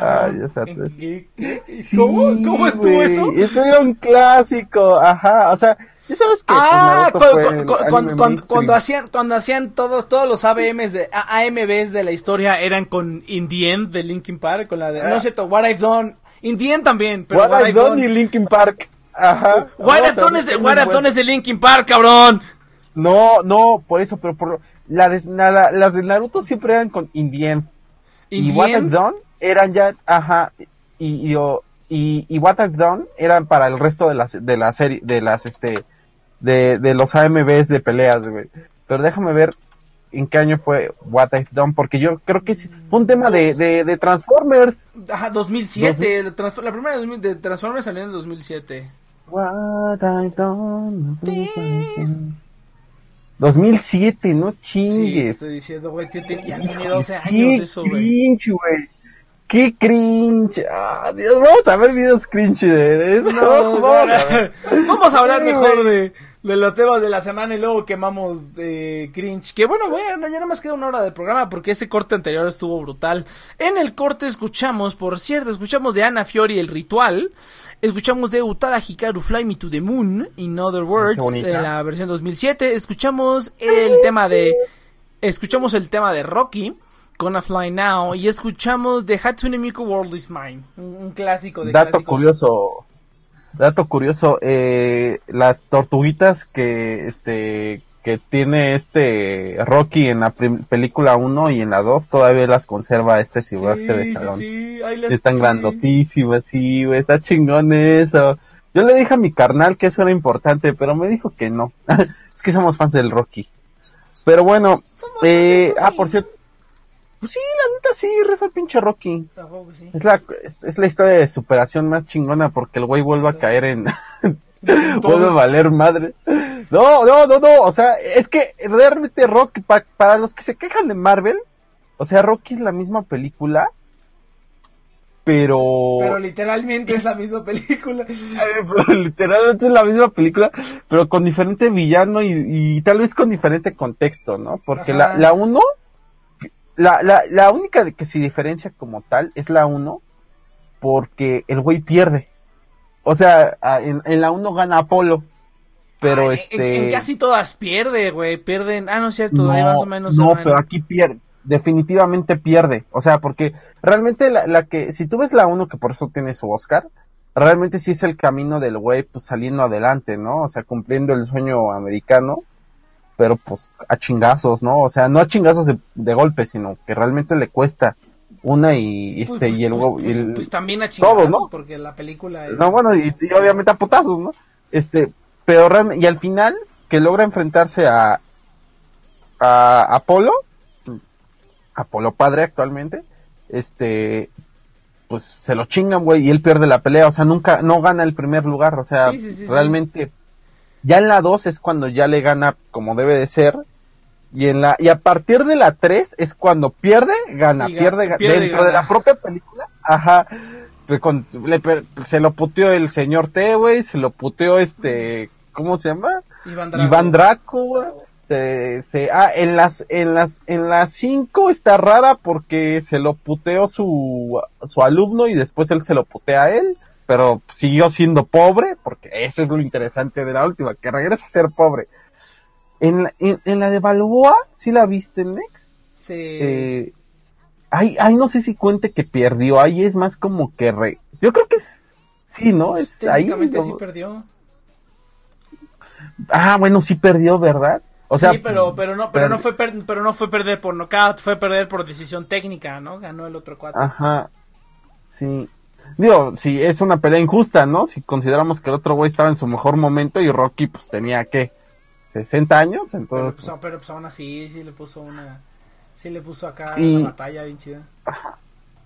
Ay, o sea, ¿En pues- qué- qué- Sí, ¿Cómo? ¿Cómo estuvo eso? Eso era un clásico, ajá, o sea, ya sabes que Ah, cuando, cuando- hacían cuando hacían todos todos los ABMs de AMVs de la historia eran con In the End de Linkin Park con la de no es cierto What I've Done In the End también pero What I've Done y Linkin Park, ajá. What I've Done es de What I've. Done es de Linkin Park cabrón No, no, por eso, pero por la de, na- la- las de Naruto siempre eran con In the End. In y What I've Done eran ya, ajá, y, y, y, y What I've Done eran para el resto de las, de la serie, de las, este, de, de los AMVs de peleas, güey. Pero déjame ver en qué año fue What I've Done, porque yo creo que es- fue un tema de, de, de Transformers. ajá 2007 la, trans- la primera de 2000 de Transformers salió en el 2007 What I've Done. 2007, no sí chingues. estoy diciendo güey ya tiene 12 Qué años eso güey. Qué cringe. Ah, Dios, vamos a ver videos cringe de, de eso. No, (laughs) Vamos a ver. Vamos a hablar Sí, mejor de, de los temas de la semana y luego quemamos de cringe. Que bueno, bueno, ya no más queda una hora de programa porque ese corte anterior estuvo brutal. En el corte escuchamos, por cierto, escuchamos de Ana Fiori el ritual. Escuchamos de Utada Hikaru Fly Me to the Moon, In Other Words, bonita. en la versión 2007. Escuchamos el tema de, escuchamos el tema de Rocky. Gonna Fly Now y escuchamos de Hatsune Miku World is Mine, un, un clásico de Dato clásicos. curioso. Dato curioso, eh, las tortuguitas que este que tiene este Rocky en la película 1 y en la 2 todavía las conserva este Silvestre de Sí, sí, Salón. sí, ahí las- Están sí. grandotísimas, sí, güey, está chingón eso. Yo le dije a mi carnal que eso era importante, pero me dijo que no. (laughs) es que somos fans del Rocky. Pero bueno, eh, ah, por cierto. Pues sí, la neta sí, rifa el pinche Rocky. Tampoco, sí. Es la, es, es la historia de superación más chingona porque el güey vuelve a caer en... (laughs) (laughs) vuelve a valer madre. No, no, no, no, o sea, es que realmente Rocky, pa- para los que se quejan de Marvel, o sea, Rocky es la misma película, pero... Pero literalmente es la misma película. (laughs) Pero literalmente es la misma película, pero con diferente villano y, y tal vez con diferente contexto, ¿no? Porque la, Ajá. la uno, la, la, la única que se diferencia como tal es la uno, porque el güey pierde. O sea, en, en la uno gana Apolo, pero Ah, en- este... En, en casi todas pierde, güey. Pierden. Ah, no es cierto, no, ahí más o menos. no, van. pero aquí pierde, definitivamente pierde. O sea, porque realmente la, la que, si tú ves la 1, que por eso tiene su Oscar, realmente sí es el camino del güey, pues saliendo adelante, ¿no? O sea, cumpliendo el sueño americano, pero pues a chingazos, ¿no? O sea, no a chingazos de, de golpe, sino que realmente le cuesta una y Pues, este pues, y el pues, huevo- pues, pues también a chingados, ¿no? porque la película es... no, bueno, y, y obviamente a putazos, ¿no? Este, pero realmente, y al final, que logra enfrentarse a, a Apolo, Apolo padre actualmente, este, pues se lo chingan, güey, y él pierde la pelea, o sea, nunca, no gana el primer lugar, o sea, Sí, sí, sí, sí. realmente, ya en la 2 es cuando ya le gana como debe de ser, y en la, y a partir de la 3 es cuando pierde, gana, Y pierde, ga- pierde y dentro de gana. la propia película, ajá, con- le se lo puteó el señor T, güey, se lo puteó este, ¿cómo se llama? Iván Drago. Iván Draco, güey. Se, se, ah, en las, en las, en las cinco está rara porque se lo puteó su, su alumno y después él se lo putea a él, pero siguió siendo pobre, porque eso es lo interesante de la última, que regresa a ser pobre. En, la- en, en la de Balboa, ¿sí la viste, Nex? Sí. Eh, ay, ay, no sé si cuente que perdió, ahí es más como que re, yo creo que es, sí, ¿no? Es ahí. Sí perdió. Ah, bueno, sí perdió, ¿verdad? O sea, sí, pero, pero no, pero per- no fue per- pero no fue perder por knockout, fue perder por decisión técnica, ¿no? Ganó el otro cuatro. Ajá. Sí. Digo, sí, es una pelea injusta, ¿no? Si consideramos que el otro güey estaba en su mejor momento y Rocky pues tenía, ¿qué? 60 años, pero, entonces... pues, pues, pero pues aún así sí le puso una sí le puso acá Y- una batalla bien chida.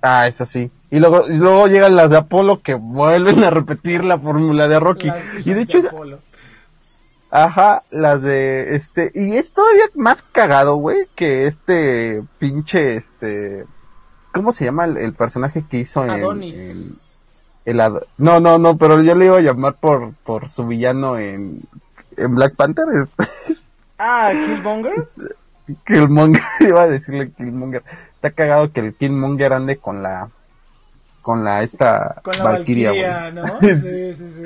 ah, eso sí. Y luego, y luego llegan las de Apolo que vuelven a repetir la fórmula de Rocky. Las- y de las hecho, Apolo. Ajá, las de este. Y es todavía más cagado, güey, que este pinche, este. ¿Cómo se llama el, el personaje que hizo en. Adonis. en- el no, no, no, pero yo le iba a llamar por, por su villano en, en Black Panther. (laughs) Ah, Killmonger. Killmonger, (laughs) iba a decirle Killmonger. Está cagado que el Killmonger ande con la. Con la esta. Con la Valkyria, Valkyria. ¿no? (laughs) Sí, sí, sí.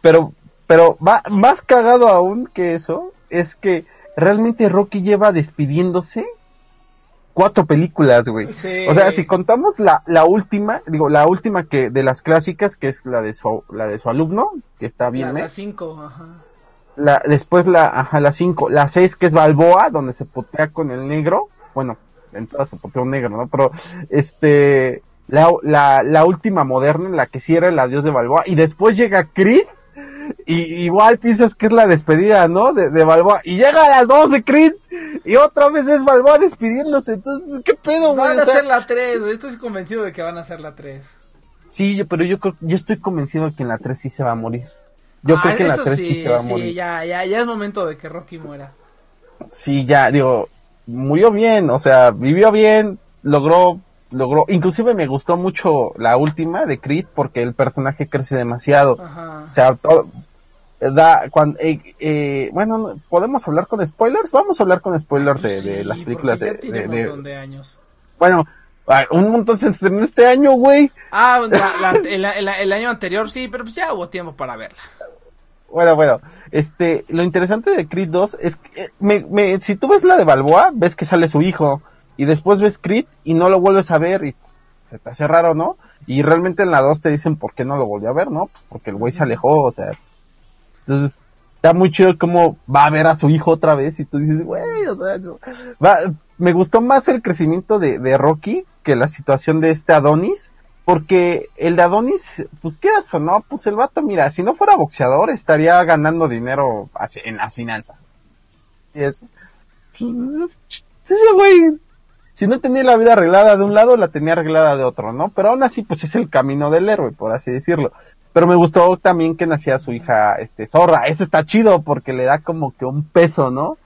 Pero, pero va, más cagado aún que eso es que realmente Rocky lleva despidiéndose cuatro películas, güey. Sí. O sea, si contamos la, la última, digo, la última que de las clásicas, que es la de su, la de su alumno, que está bien, La, ¿eh? la cinco, ajá. La, después la, ajá, la cinco, la seis que es Balboa, donde se putea con el negro. Bueno, en todas se putea un negro, ¿no? Pero, este, la, la, la última moderna, en la que sí era el adiós de Balboa. Y después llega Creed. Y igual piensas que es la despedida, ¿no? De, de Balboa. Y llega a las dos de Creed. Y otra vez es Balboa despidiéndose. Entonces, ¿qué pedo, güey? Van O a sea, hacer la 3, güey. Estoy convencido de que van a hacer la 3. Sí, yo- pero yo creo, yo estoy convencido de que en la 3 sí se va a morir. Yo creo que en la 3 sí, se va a morir. Ah, ya, ya, ya es momento de que Rocky muera. Sí, ya, digo, murió bien, o sea, vivió bien, logró, logró, inclusive me gustó mucho la última de Creed porque el personaje crece demasiado. Ajá. O sea, todo, da, cuando, eh, eh, bueno, no- ¿podemos hablar con spoilers? Vamos a hablar con spoilers de, las películas de, ya tiene de- un montón de años. bueno, ah, un montón se estrenó este año, güey. Ah, (laughs) la- la- el, el- el año anterior sí, pero pues ya hubo tiempo para verla. Bueno, bueno, este, lo interesante de Creed 2 es que, eh, me, me, si tú ves la de Balboa, ves que sale su hijo, y después ves Creed y no lo vuelves a ver, y se te hace raro, ¿no? Y realmente en la 2 te dicen por qué no lo volvió a ver, ¿no? Pues porque el güey se alejó, o sea, pues, entonces, está muy chido cómo va a ver a su hijo otra vez, y tú dices, güey, o sea, yo- va, me gustó más el crecimiento de, de Rocky que la situación de este Adonis, porque el de Adonis, pues qué o no, pues el vato, mira, si no fuera boxeador, estaría ganando dinero en las finanzas. Y es, pues, es- ese güey, si no tenía la vida arreglada de un lado, la tenía arreglada de otro, ¿no? Pero aún así, pues es el camino del héroe, por así decirlo. Pero me gustó también que nacía su hija, este, sorda. Eso está chido porque le da como que un peso, ¿no?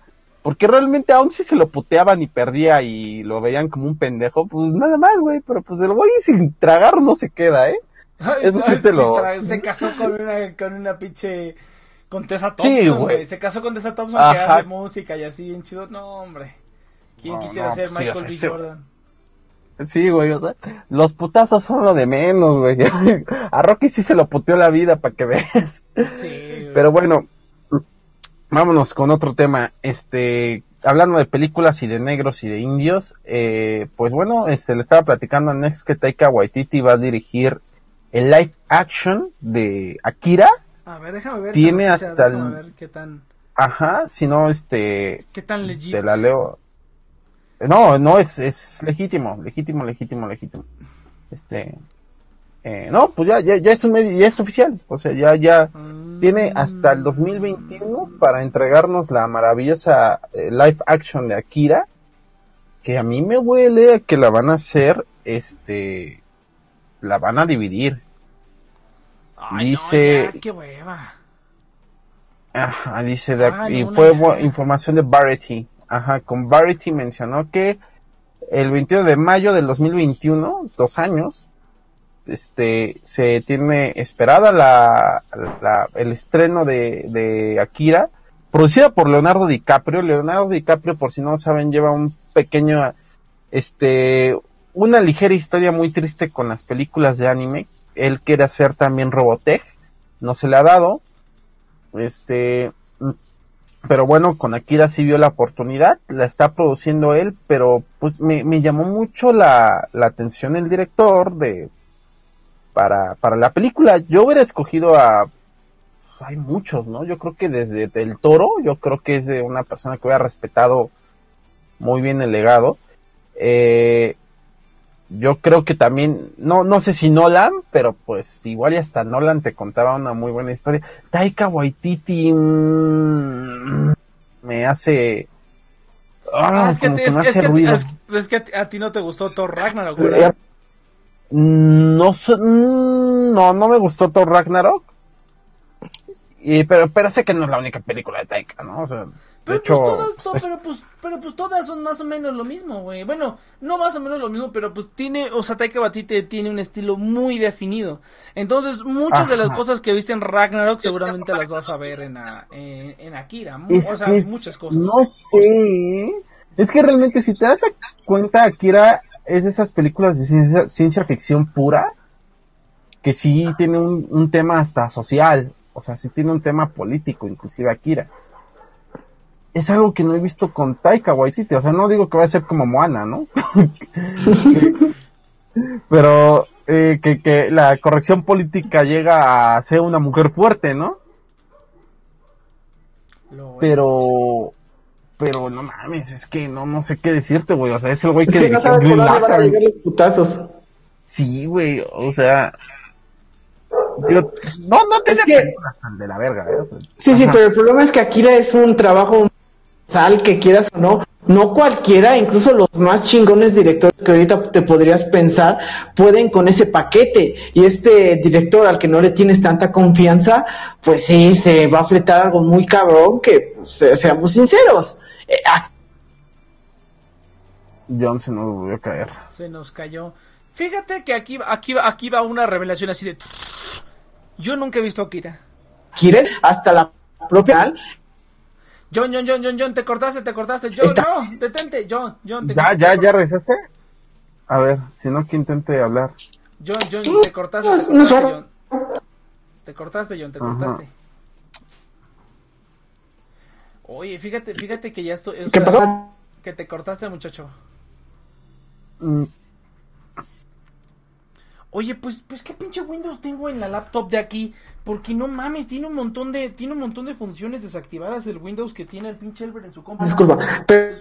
Porque realmente aún si se lo puteaban y perdía y lo veían como un pendejo, pues nada más, güey. Pero pues el güey sin tragar no se queda, ¿eh? Eso sí te lo- Se casó con una, con una pinche. Con Tessa Thompson, güey. Se casó con Tessa Thompson que Ajá. hace música y así bien chido. No, hombre. ¿Quién quisiera no, ser pues sí, Michael sea, B. Jordan? Sí, güey, o sea, los putazos son lo de menos, güey. (laughs) A Rocky sí se lo puteó la vida para que veas. Sí, (laughs) güey. Pero bueno, vámonos con otro tema. Este, hablando de películas y de negros y de indios, eh, pues bueno, este, le estaba platicando a Next que Taika Waititi va a dirigir el live action de Akira. A ver, déjame ver. tiene noticia, hasta el- ver qué tan. Ajá, si no, este, ¿Qué tan legit? te la leo. No, no, es, es legítimo, legítimo, legítimo, legítimo. Este, eh, no, pues ya, ya, ya es un medio, ya es oficial. O sea, ya, ya, Mm. tiene hasta el 2021 para entregarnos la maravillosa eh, live action de Akira, que a mí me huele a que la van a hacer, este, la van a dividir. Ay, dice- No, ya, qué hueva. Ajá, dice de Ah, y fue no, información de Variety. Ajá, con Variety mencionó que el 21 de mayo del 2021, dos años, este, se tiene esperada la, la- el estreno de, de Akira, producida por Leonardo DiCaprio. Leonardo DiCaprio, por si no saben, lleva un pequeño, este, una ligera historia muy triste con las películas de anime. Él quiere hacer también Robotech, no se le ha dado. Este, pero bueno, con Akira sí vio la oportunidad, la está produciendo él, pero pues me, me llamó mucho la, la atención el director de para, para la película. Yo hubiera escogido a pues, hay muchos, ¿no? Yo creo que desde Del Toro, yo creo que es de una persona que hubiera respetado muy bien el legado. Eh, yo creo que también, no, no sé si Nolan, pero pues igual y hasta Nolan te contaba una muy buena historia. Taika Waititi mm, me hace... Ah, ah, es que, a ti- no te gustó Thor Ragnarok, Eh, ¿verdad? No, sé- mm, no, no me gustó Thor Ragnarok. Y, pero, pero sé que no es la única película de Taika, ¿no? O sea, Pero hecho, pues todas, to- pero pues, pero pues todas son más o menos lo mismo, güey. Bueno, no más o menos lo mismo, pero pues tiene, o sea, Taika Waititi tiene un estilo muy definido. Entonces, muchas de las cosas que viste en Ragnarok seguramente las vas a ver en, a- en, en Akira. Es o sea, es- muchas cosas. No sé. Es que realmente, si te das cuenta, Akira es de esas películas de ciencia, ciencia ficción pura que sí tiene un, un tema hasta social. O sea, sí tiene un tema político, inclusive Akira. Es algo que no he visto con Taika Waititi. O sea, no digo que va a ser como Moana, ¿no? (laughs) Sí. Pero eh, que, que la corrección política llega a ser una mujer fuerte, ¿no? Lo- Pero, pero no mames, es que no, no sé qué decirte, güey. O sea, es el güey Es que, que no sabes por Green dónde van a llegar los putazos. Sí, güey, o sea. no, no Es tenía que- de la verga, ¿eh? O sea, Sí, sí, pero el problema es que Akira es un trabajo sal que quieras o no. No cualquiera, incluso los más chingones directores que ahorita te podrías pensar, pueden con ese paquete. Y este director al que no le tienes tanta confianza, pues sí, se va a fletar algo muy cabrón que, pues, se- seamos sinceros. eh, a- John se nos volvió a caer. Se nos cayó. Fíjate que aquí, aquí, va- aquí va una revelación así de... Yo nunca he visto Akira. ¿Quieres? Hasta la propia John, John, John, John, John, te cortaste, te cortaste. John, Está- no, detente, John, John, te ¿Ya, ya, ya regresaste? A ver, si no, que intente hablar. John, John, te cortaste, No, te cortaste. John. Te cortaste, John, te Ajá. cortaste. Oye, fíjate, fíjate que ya estoy... o ¿Qué pasó? Que te cortaste, muchacho. Mm, Oye, pues, pues qué pinche Windows tengo en la laptop de aquí, porque no mames, tiene un montón de, tiene un montón de funciones desactivadas el Windows que tiene el pinche Elber en su compu. Disculpa, pero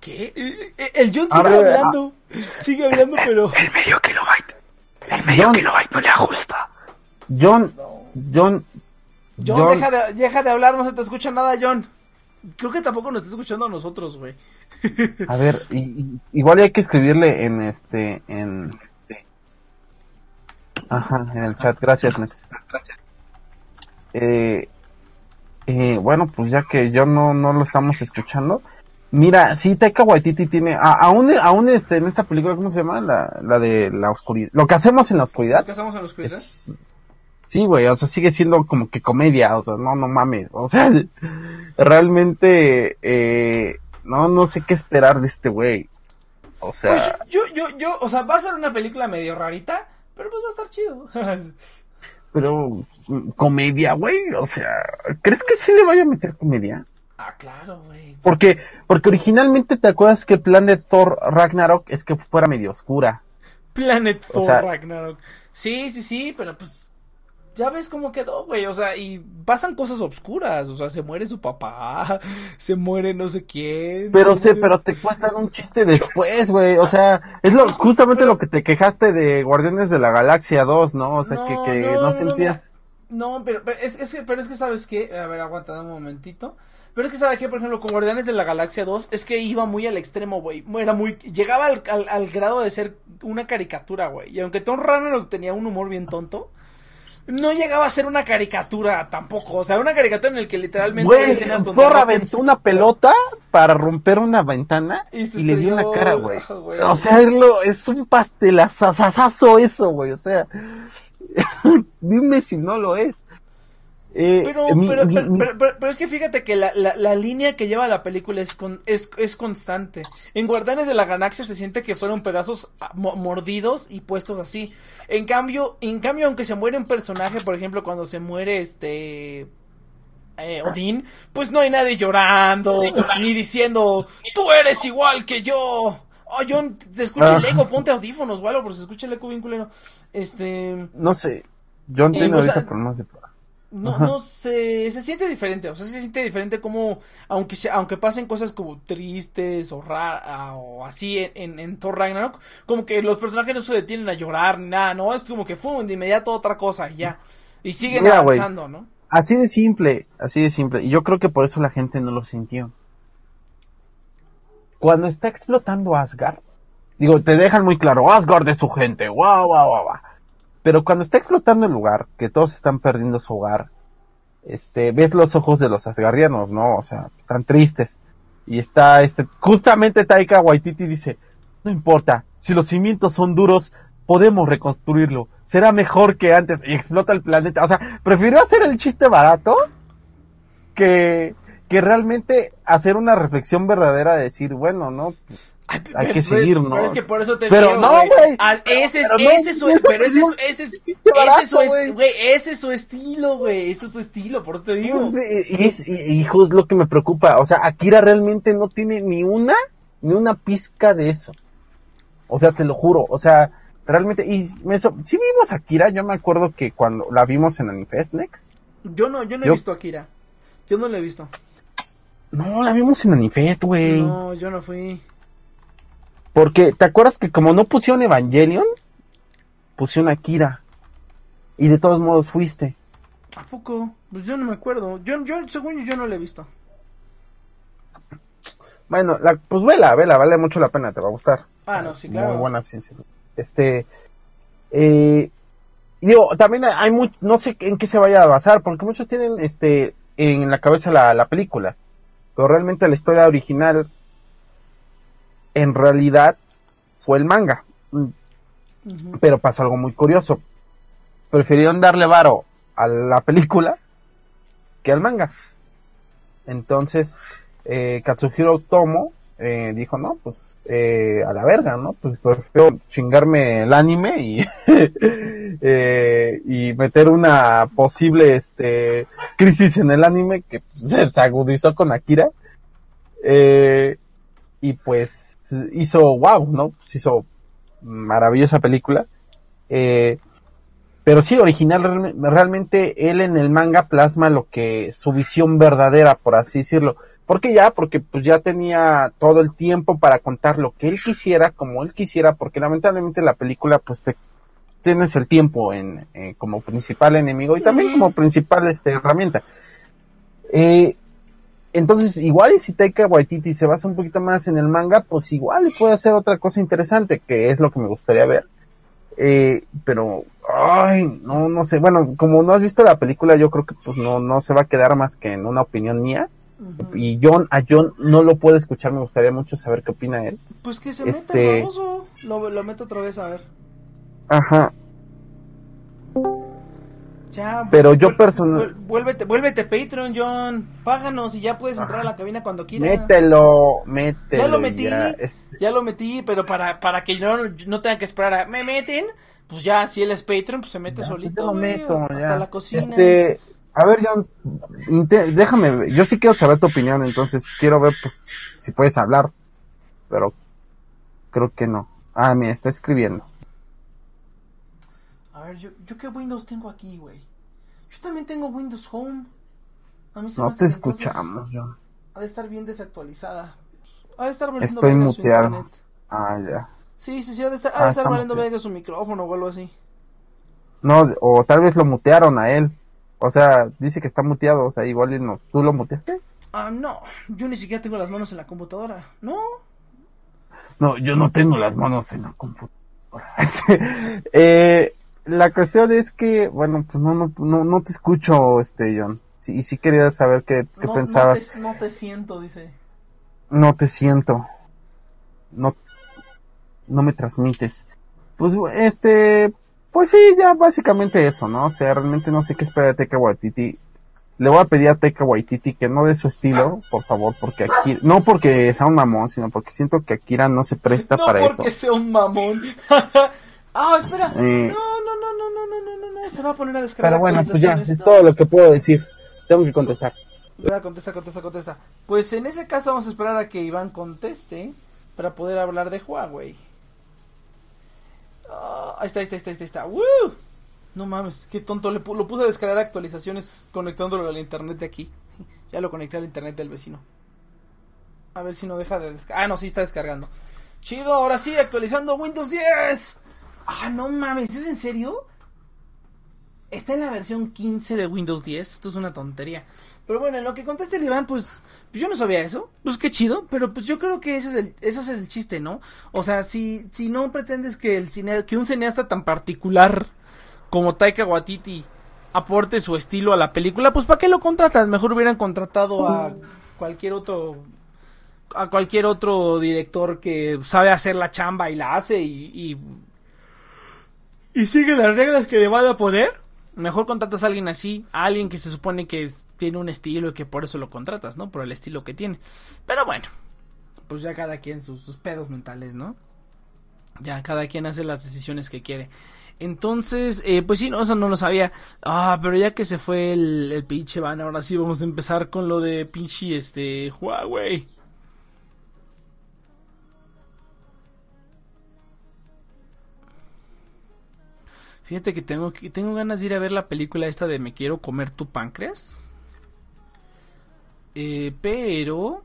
¿Qué? Eh, eh, El John sigue ver, hablando, sigue hablando, pero (laughs) El medio kilobyte. El medio John. kilobyte no le ajusta. John, John, John, John. Deja, de, deja de hablar, no se te escucha nada, John. Creo que tampoco nos está escuchando a nosotros, güey. a ver, y- y- igual hay que escribirle en este, en este, ajá, en el chat. Gracias, Nex. Gracias. Eh, eh, bueno, pues ya que yo no, no lo estamos escuchando. Mira, sí, Taika Waititi tiene, a- aún, aún este, en esta película, ¿cómo se llama? La, la de la oscuridad. Lo que hacemos en la oscuridad. ¿Qué estamos en los oscuridad? Es- Sí, güey, o sea, sigue siendo como que comedia, o sea, no, no mames, o sea, (laughs) realmente, eh, no, no sé qué esperar de este güey, o Pues sea, yo, yo, yo, yo, o sea, va a ser una película medio rarita, pero pues va a estar chido. (laughs) pero, comedia, güey, o sea, ¿crees que sí le vaya a meter comedia? ah, claro, güey. Porque, porque originalmente te acuerdas que el plan de Thor Ragnarok es que fuera medio oscura, Planet O Thor sea- Ragnarok. Sí, sí, sí, pero pues ya ves cómo quedó, güey. O sea, y pasan cosas obscuras. O sea, se muere su papá, (laughs) se muere no sé quién. pero se pero te cuentan un chiste después, güey, o sea, es lo, justamente lo que te quejaste de Guardianes de la Galaxia 2, ¿no? O sea, No, que, que no, no, no, no, sentías... No, pero, pero es, es que, pero es que, ¿sabes qué? A ver, aguanta un momentito. Pero es que, ¿sabes qué? Por ejemplo, con Guardianes de la Galaxia 2, es que iba muy al extremo, güey. Era muy. Llegaba al, al, al grado de ser una caricatura, güey. Y aunque Tom Ragnarok tenía un humor bien tonto, no llegaba a ser una caricatura tampoco. O sea, una caricatura en el que literalmente Güey, escenas donde Thor Rocket- aventó una pelota para romper una ventana Y le dio una cara, güey. güey. O sea, es, lo- es un pastelazazazo eso, güey. O sea, (laughs) dime si no lo es. Eh, Pero, mi- pero, mi- pero, mi- pero- pero- pero es que fíjate que la, la, la línea que lleva la película es, con, es, es constante. En Guardianes de la Galaxia se siente que fueron pedazos ah, mo- mordidos y puestos así. En cambio, en cambio, aunque se muere un personaje, por ejemplo, cuando se muere este eh, Odín, pues no hay nadie llorando, ni diciendo, tú eres igual que yo. Oh, John, se escucha el Ah. eco, ponte audífonos, güey, porque se escucha el eco bien culero. Este, no sé. John Eh, tiene o ahorita problemas de... no, Ajá. no se, se siente diferente, o sea, se siente diferente como, aunque se, aunque pasen cosas como tristes o raras o así en, en, en Thor Ragnarok, como que los personajes no se detienen a llorar ni nada, no, es como que fue de inmediato otra cosa y ya, y siguen Mira, avanzando, ¿no? Así de simple, así de simple. Y yo creo que por eso la gente no lo sintió. Cuando está explotando Asgard, digo, te dejan muy claro, Asgard es su gente, guau, guau, guau, guau. Pero cuando está explotando el lugar, que todos están perdiendo su hogar, este, ves los ojos de los asgardianos, ¿no? O sea, están tristes. Y está, este, justamente Taika Waititi dice, no importa, si los cimientos son duros, podemos reconstruirlo. Será mejor que antes. Y explota el planeta. O sea, prefirió hacer el chiste barato que, que realmente hacer una reflexión verdadera de decir, bueno, ¿no? Ay, Hay pero- que seguir, pero- ¿no? Pero es que por eso te Pero digo, no, güey. Ese es, Pero no, ese es su, pero ese es, no, ese es, ese es güey, ese es su estilo, güey, ese es su estilo, por eso te digo. Pues, y, es, y, y justo lo que me preocupa. O sea, Akira realmente no tiene ni una, ni una pizca de eso. O sea, te lo juro. O sea, realmente, y me so- sí vimos Akira, yo me acuerdo que cuando la vimos en Anifest Next. Yo no, yo no he visto a Akira. Yo no lo he visto. No, la vimos en Anifest, güey. No, yo no fui. Porque, ¿te acuerdas que como no pusieron Evangelion? Pusieron Akira. Y de todos modos fuiste. ¿A poco? Pues yo no me acuerdo. Yo, yo, según yo, no lo he visto. Bueno, la, pues vela, vela, vale mucho la pena, te va a gustar. Ah, no, sí, claro. Muy buena ciencia. Este, eh, digo, también hay mucho, no sé en qué se vaya a basar, porque muchos tienen, este, en la cabeza la, la película, pero realmente la historia original, en realidad, fue el manga. Pero pasó algo muy curioso. Prefirieron darle varo a la película que al manga. Entonces, eh, Katsuhiro Tomo eh, dijo, no, pues eh, a la verga, ¿no? Pues prefiero chingarme el anime y, (laughs) eh, y meter una posible este, crisis en el anime que pues, (laughs) se agudizó con Akira. Y pues hizo wow, ¿no? Pues hizo maravillosa película. Eh, pero sí, original, realme- realmente él en el manga plasma lo que, su visión verdadera, por así decirlo. ¿Por qué ya? Porque pues ya tenía todo el tiempo para contar lo que él quisiera, como él quisiera, porque lamentablemente la película pues te tienes el tiempo en, eh, como principal enemigo y también como principal este, herramienta. Eh, entonces, igual y si Taika Waititi se basa un poquito más en el manga, pues igual y puede hacer otra cosa interesante, que es lo que me gustaría ver. Eh, pero, ay, no, no sé. Bueno, como no has visto la película, yo creo que pues no, no se va a quedar más que en una opinión mía. Y John, a John no lo puedo escuchar, me gustaría mucho saber qué opina él. Pues que se Este- meta. Lo, lo meto otra vez a ver. Ajá, Ya. Pero yo personal- Vuélvete, vuélvete Patreon, John. Páganos y ya puedes entrar a la cabina cuando quieras. mételo, mételo. Ya lo metí. ya, este, Ya lo metí, pero para, para que no, no tengan que esperar a... ¿Me meten? Pues ya, si él es Patreon, pues se mete Ya, solito. yo lo güey, meto, hasta la cocina. Este, a ver, John, déjame, ver, yo sí quiero saber tu opinión, entonces quiero ver pues, si puedes hablar, pero creo que no. Ah, mira, está escribiendo. Ver, yo, yo qué Windows tengo aquí, güey. Yo también tengo Windows Home. A mí se me No hace te entonces escuchamos. Ha de estar bien desactualizada. Ha de estar valiendo Estoy muteado. internet. Ah, ya. Sí, sí, sí, ha de estar, ha Ah, de estar está valiendo verga su micrófono o algo así. No, o tal vez lo mutearon a él. O sea, dice que está muteado, o sea, igual y no. ¿Tú lo muteaste? Ah, no. Yo ni siquiera tengo las manos en la computadora. No. No, yo no tengo las manos en la computadora. (laughs) Este, eh, la cuestión es que, bueno, pues no, no, no, no te escucho, este, John. Sí, y sí quería saber qué, qué no, pensabas. No te, no te siento, dice. No te siento. No, no me transmites. Pues, este, pues sí, ya básicamente eso, ¿no? O sea, realmente no sé qué esperar de Taika Waititi. Le voy a pedir a Taika Waititi que no dé su estilo, por favor, porque aquí, no porque sea un mamón, sino porque siento que Akira no se presta no para eso. porque sea un mamón. (laughs) ah, espera. Eh. No, no, no, no, no, no, no, no, no. Se va a poner a descargar Pero bueno, pues ya, es No, todo lo que puedo decir. Tengo que contestar. Contesta, contesta, contesta. Pues en ese caso vamos a esperar a que Iván conteste para poder hablar de Huawei. Ah, ahí está, ahí está, ahí está, ahí está. ¡Woo! No mames, qué tonto. Le lo puse a descargar actualizaciones conectándolo al internet de aquí. (laughs) Ya lo conecté al internet del vecino. A ver si no deja de descargar. Ah, no, sí está descargando. Chido, ahora sí, actualizando Windows 10. Ah, no mames, ¿es en serio? Está en la versión 15 de Windows 10. Esto es una tontería. Pero bueno, en lo que contesta el Iván, pues, yo no sabía eso. Pues qué chido. Pero pues yo creo que eso es el chiste, ¿no? O sea, si, no pretendes que un cineasta tan particular como Taika Waititi aporte su estilo a la película, pues ¿para qué lo contratas? Mejor hubieran contratado a cualquier otro a cualquier otro director que sabe hacer la chamba y la hace y, y sigue las reglas que le van a poner. Mejor contratas a alguien así, a alguien que se supone que tiene un estilo y que por eso lo contratas, ¿no? Por el estilo que tiene. Pero bueno, pues ya cada quien sus, sus pedos mentales, ¿no? Ya cada quien hace las decisiones que quiere. Entonces, eh, pues sí, no, eso no lo sabía. Ah, pero ya que se fue el, el pinche van, ahora sí vamos a empezar con lo de pinche este Huawei. Fíjate que tengo, que tengo ganas de ir a ver la película esta de Me quiero comer tu páncreas. Eh, pero...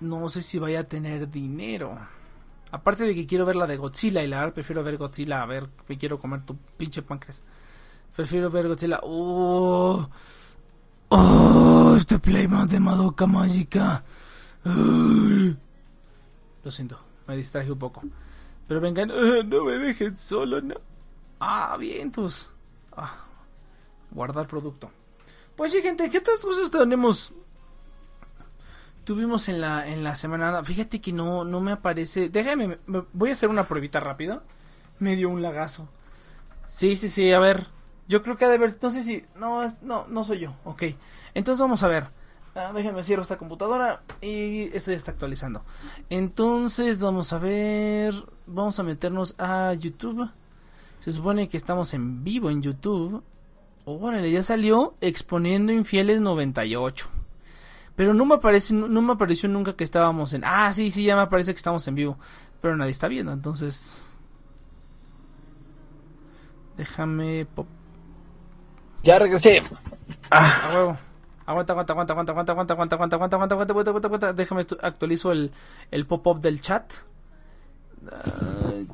No sé si vaya a tener dinero. Aparte de que quiero ver la de Godzilla y la verdad prefiero ver Godzilla a ver me quiero comer tu pinche páncreas. Prefiero ver Godzilla. ¡Oh! ¡Oh! Este playmat de Madoka Mágica. Ay. Lo siento, me distraje un poco. Pero vengan, ah, no me dejen solo, no. Ah, vientos. Ah, guardar producto. Pues sí, gente, ¿qué otras cosas tenemos? Tuvimos en la, en la semana. Fíjate que no, no me aparece. Déjame, me- me- voy a hacer una pruebita rápido. Me dio un lagazo. Sí, sí, sí, a ver. Yo creo que ha de haber. No sé si. No, no, no soy yo. Ok. Entonces vamos a ver. Ah, déjenme cierro esta computadora. Y esto ya está actualizando. Entonces vamos a ver. Vamos a meternos a YouTube. Se supone que estamos en vivo en YouTube. Órale, ya salió exponiendo infieles 98. Pero no me aparece, no, no me apareció nunca que estábamos en. Ah, sí, sí, ya me aparece que estamos en vivo. Pero nadie está viendo, entonces. Déjame. pop- Ya regresé. A huevo. Aguanta, aguanta, aguanta, aguanta, aguanta, aguanta, aguanta, aguanta, aguanta, aguanta, aguanta, aguanta, aguanta, aguanta. Déjame tu- actualizo el, el pop-up del chat. Ah,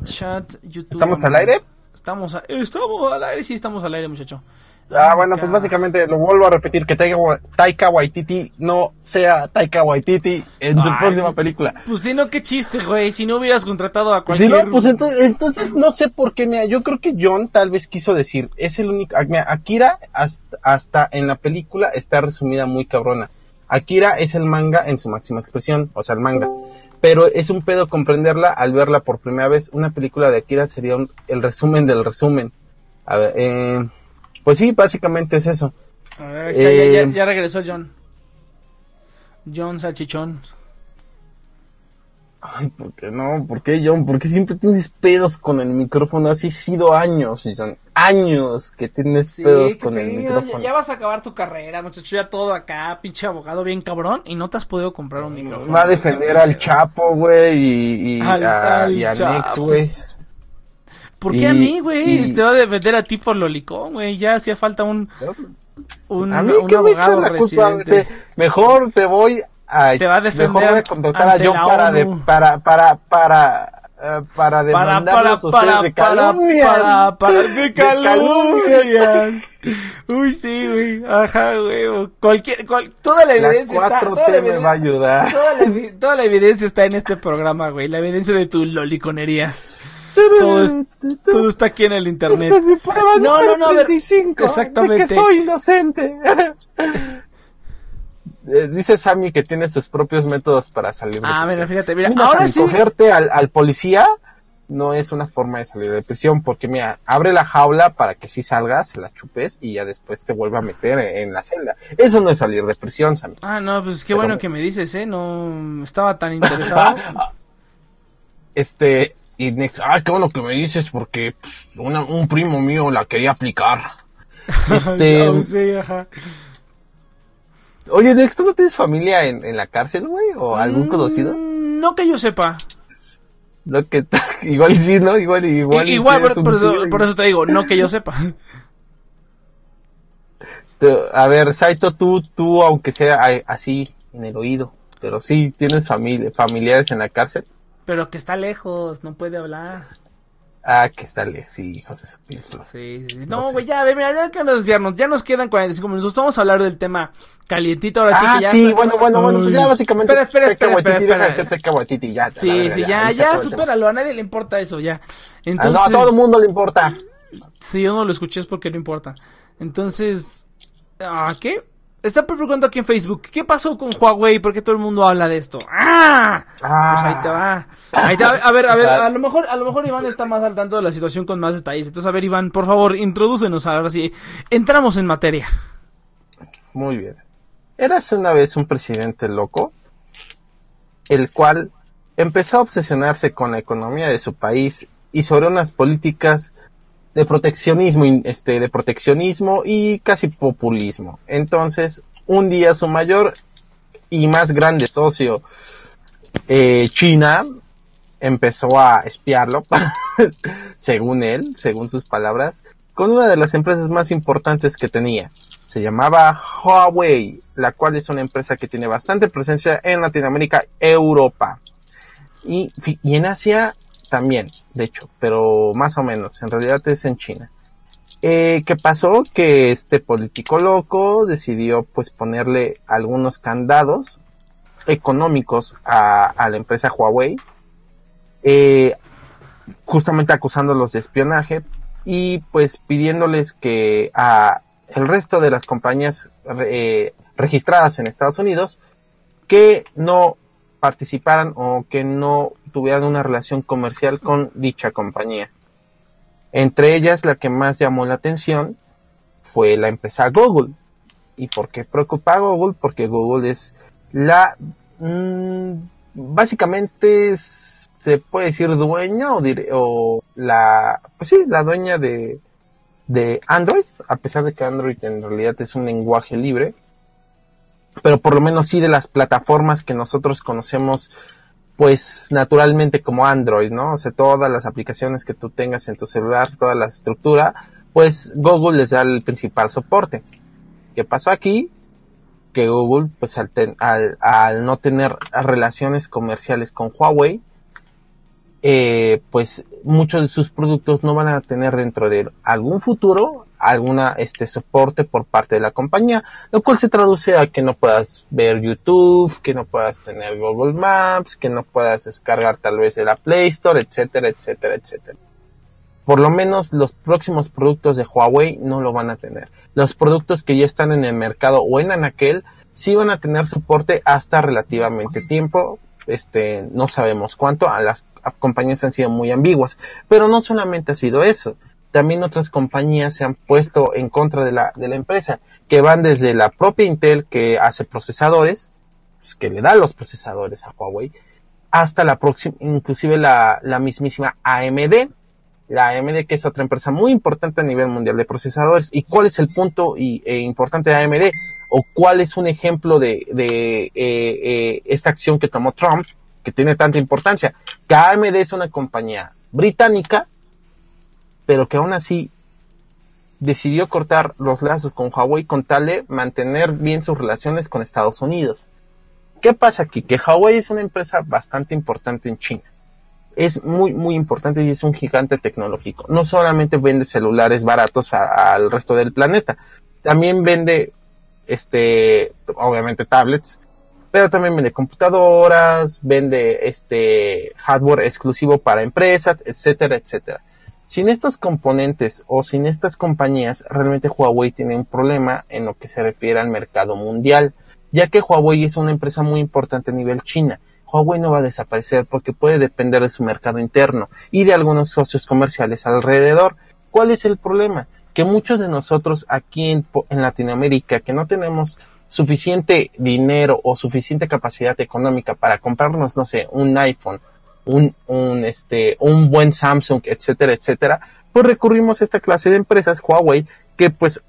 chat, YouTube. ¿Estamos al aire? Estamos, a- estamos al aire, sí, estamos al aire, muchacho. Ah, bueno, pues básicamente lo vuelvo a repetir, que Taika, Wa- Taika Waititi no sea Taika Waititi en su Ay, próxima película. Pues si no, qué chiste, güey. Si no hubieras contratado a Si cualquier. no, pues entonces, entonces no sé por qué, mira, yo creo que John tal vez quiso decir, es el único, mira, Akira hasta, hasta en la película está resumida muy cabrona. Akira es el manga en su máxima expresión, o sea, el manga. Pero es un pedo comprenderla al verla por primera vez. Una película de Akira sería un- el resumen del resumen. A ver, eh, pues sí, básicamente es eso. A ver, ahí está, ya, Eh, ya, ya regresó John. John Salchichón. Ay, ¿por qué no? ¿Por qué, John? ¿Por qué siempre tienes pedos con el micrófono? Así ha sido años, John. Años que tienes Sí, pedos con el micrófono. Ya, ya vas a acabar tu carrera, muchacho. Ya todo acá, pinche abogado bien cabrón. Y no te has podido comprar un micrófono. Va a defender al Chapo, güey, y, y Al- a, al y a Chapo. Nex, güey. ¿Por qué a mí, güey? y- Te va a defender a ti por lolicón, güey. Ya hacía falta un, un, A mí un me abogado culpa. Te- mejor te voy a... Te va a defender Mejor voy a contratar a John para, de, para, para, para, eh, para Para, para, demandarlos a ustedes para, de para, calumnia. para, para, (laughs) de calumnias. Uy, sí, güey. Ajá, güey. Cualquier, cual, toda la La evidencia está. 4T Toda la, me va a ayudar. toda, la, toda la evidencia está en este programa, güey. La evidencia de tu loliconería. Todo, es- todo está aquí en el internet. Esta No, no, no, a ver, 35 exactamente. De soy inocente. Dice Sammy que tiene sus propios métodos para salir de Ah, prisión. mira, fíjate, mira. Mira, Ahora sí. cogerte al, policía no es una forma de salir de prisión, porque mira, abre la jaula para que si salgas, la chupes y ya después te vuelva a meter en la celda. Eso no es salir de prisión, Sammy. Ah, no, pues qué Pero- bueno que me dices, ¿eh? No estaba tan interesado. Este, y Nex, ay, qué bueno que me dices, porque pues, una- un primo mío la quería aplicar. (laughs) Este, Oh, sí, ajá. Oye, Nex, ¿tú no tienes familia en, en la cárcel, güey? ¿O algún conocido? Mm, No que yo sepa. Lo que (laughs) igual sí, ¿no? Igual igual. Igual, por, eso, por te digo, no que yo sepa. A ver, Saito, tú, tú, aunque sea así en el oído, pero sí tienes familia, familiares en la cárcel. Pero que está lejos, no puede hablar. Ah, que está le, sí, hijos de su. Sí. No güey, ya, ve, mira, ya que nos desviarnos. Ya nos quedan 45 minutos. Vamos a hablar del tema calientito. Ahora sí ah, que ya. sí, bueno, bueno, bueno, pues ya básicamente. Espera, espera, espera, espera, Waititi, deja de espera. ser ya. a Sí, verga, sí, ya, ya, tema. supéralo. A nadie le importa eso, ya. Ah, Entonces. no, a todo el mundo le importa. Si yo no lo escuché es porque no importa. Entonces. ¿Ah, qué? Está preguntando aquí en Facebook. ¿Qué pasó con Huawei? ¿Por qué todo el mundo habla de esto? ¡Ah! Pues ahí te va. Ahí te va. A ver, a ver, a lo mejor, a lo mejor Iván está más al tanto de la situación con más detalles. Entonces, a ver, Iván, por favor, introdúcenos ahora sí. Entramos en materia. Muy bien. Eras una vez un presidente loco, el cual empezó a obsesionarse con la economía de su país y sobre unas políticas de proteccionismo, este, de proteccionismo y casi populismo. Entonces, un día su mayor y más grande socio, eh, China, empezó a espiarlo, (laughs) según él, según sus palabras, con una de las empresas más importantes que tenía. Se llamaba Huawei, la cual es una empresa que tiene bastante presencia en Latinoamérica, Europa. Y en Asia también, de hecho, pero más o menos, en realidad es en China. Eh, ¿Qué pasó? Que este político loco decidió pues ponerle algunos candados económicos a, la empresa Huawei, eh, justamente acusándolos de espionaje y pues pidiéndoles que a el resto de las compañías eh, registradas en Estados Unidos que no participaran o que no tuvieran una relación comercial con dicha compañía. Entre ellas, la que más llamó la atención fue la empresa Google. ¿Y por qué preocupa a Google? Porque Google es la... mm, básicamente se puede decir dueña o, o la... Pues sí, la dueña de, de Android, a pesar de que Android en realidad es un lenguaje libre, pero por lo menos sí de las plataformas que nosotros conocemos, pues naturalmente como Android, ¿no? O sea, todas las aplicaciones que tú tengas en tu celular, toda la estructura, pues Google les da el principal soporte. ¿Qué pasó aquí? Que Google, pues al, no tener relaciones comerciales con Huawei, eh, pues muchos de sus productos no van a tener dentro de algún futuro alguna este soporte por parte de la compañía, lo cual se traduce a que no puedas ver YouTube, que no puedas tener Google Maps, que no puedas descargar tal vez de la Play Store, etcétera, etcétera, etcétera. Por lo menos los próximos productos de Huawei no lo van a tener. Los productos que ya están en el mercado o en Anaquel sí van a tener soporte hasta relativamente tiempo. Este, no sabemos cuánto. Las compañías han sido muy ambiguas. Pero no solamente ha sido eso. También otras compañías se han puesto en contra de la, de la empresa, que van desde la propia Intel que hace procesadores, pues, que le da los procesadores a Huawei, hasta la próxima, inclusive la, la mismísima AMD, la AMD que es otra empresa muy importante a nivel mundial de procesadores. ¿Y cuál es el punto y, e importante de AMD? ¿O cuál es un ejemplo de, de eh, eh, esta acción que tomó Trump, que tiene tanta importancia? Que AMD es una compañía británica, pero que aún así decidió cortar los lazos con Huawei con tal de mantener bien sus relaciones con Estados Unidos. ¿Qué pasa aquí? Que Huawei es una empresa bastante importante en China es muy, muy importante y es un gigante tecnológico. No solamente vende celulares baratos al resto del planeta, también vende, este, obviamente tablets, pero también vende computadoras, vende este hardware exclusivo para empresas, etcétera, etcétera. Sin estos componentes o sin estas compañías, realmente Huawei tiene un problema en lo que se refiere al mercado mundial, ya que Huawei es una empresa muy importante a nivel China. Huawei no va a desaparecer porque puede depender de su mercado interno y de algunos socios comerciales alrededor. ¿Cuál es el problema? Que muchos de nosotros aquí en, Latinoamérica que no tenemos suficiente dinero o suficiente capacidad económica para comprarnos, no sé, un iPhone, un, este, un buen Samsung, etcétera, etcétera, pues recurrimos a esta clase de empresas, Huawei, que pues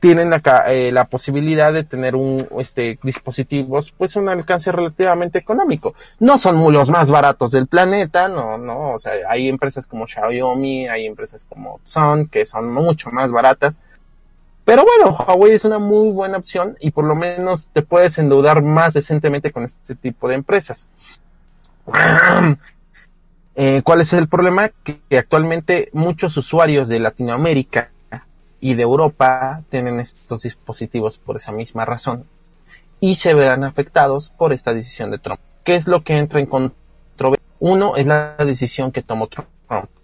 tienen la, eh, la posibilidad de tener un este dispositivos pues un alcance relativamente económico. No son los más baratos del planeta no no o sea hay empresas como Xiaomi hay empresas como Sun que son mucho más baratas. Pero bueno Huawei es una muy buena opción y por lo menos te puedes endeudar más decentemente con este tipo de empresas (clears throat) Eh, ¿Cuál es el problema? Que, actualmente muchos usuarios de Latinoamérica y de Europa tienen estos dispositivos por esa misma razón y se verán afectados por esta decisión de Trump. ¿Qué es lo que entra en controversia? Uno es la decisión que tomó Trump,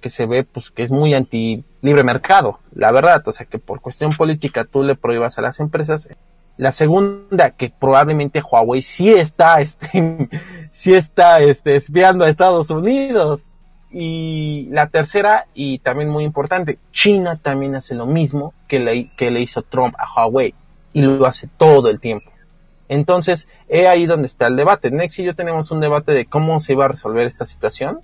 que se ve pues que es muy anti libre mercado, la verdad, o sea que por cuestión política tú le prohíbas a las empresas. La segunda, que probablemente Huawei sí está, este, (laughs) sí está, este, espiando a Estados Unidos. Y la tercera, y también muy importante, China también hace lo mismo que le, que le hizo Trump a Huawei. Y lo hace todo el tiempo. Entonces, he ahí donde está el debate. Nex y yo tenemos un debate de cómo se iba a resolver esta situación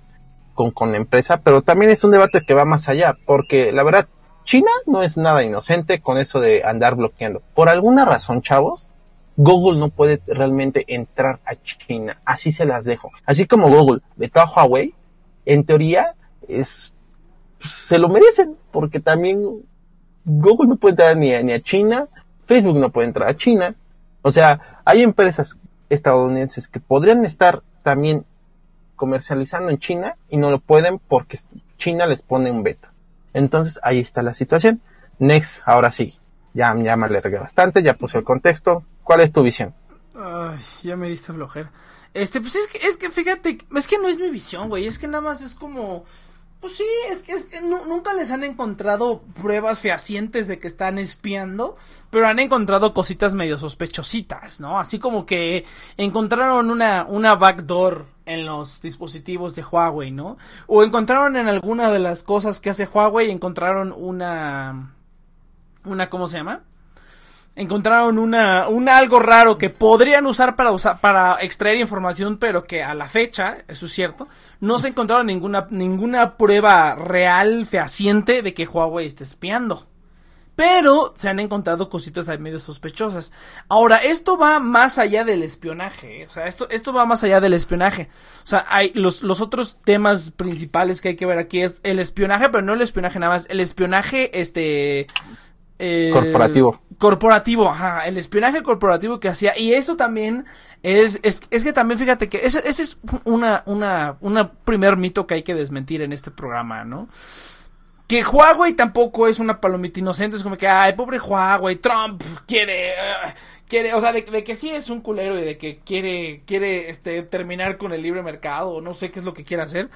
con, con la empresa, pero también es un debate que va más allá, porque la verdad, China no es nada inocente con eso de andar bloqueando. Por alguna razón, chavos, Google no puede realmente entrar a China. Así se las dejo. Así como Google vetó a Huawei, en teoría es se lo merecen, porque también Google no puede entrar ni a, ni a China, Facebook no puede entrar a China. O sea, hay empresas estadounidenses que podrían estar también comercializando en China y no lo pueden porque China les pone un veto. Entonces ahí está la situación. Next, ahora sí, ya, me alargué bastante, ya puse el contexto. ¿Cuál es tu visión? Ay, ya me diste flojera. Este, pues es que, es que fíjate, es que no es mi visión, güey. Es que nada más es como. Pues sí, es que, es que nu- nunca les han encontrado pruebas fehacientes de que están espiando, pero han encontrado cositas medio sospechositas, ¿no? Así como que encontraron una, una backdoor en los dispositivos de Huawei, ¿no? O encontraron en alguna de las cosas que hace Huawei, encontraron una, una, ¿cómo se llama? encontraron una, un algo raro que podrían usar para usar, para extraer información, pero que a la fecha, eso es cierto, no se encontraron ninguna, ninguna prueba real, fehaciente de que Huawei esté espiando. Pero se han encontrado cositas ahí medio sospechosas. Ahora, esto va más allá del espionaje. ¿eh? O sea, esto, esto va más allá del espionaje. O sea, hay los, los otros temas principales que hay que ver aquí es el espionaje, pero no el espionaje nada más. El espionaje, este. eh, Corporativo. Corporativo, ajá, el espionaje corporativo que hacía. Y eso también es, es, es que también fíjate que ese, ese es una, una, una primer mito que hay que desmentir en este programa, ¿no? Que Huawei tampoco es una palomita inocente, es como que, ay, pobre Huawei, Trump quiere, eh, quiere, o sea, de, de que sí es un culero y de que quiere, quiere, este, terminar con el libre mercado, o no sé qué es lo que quiere hacer,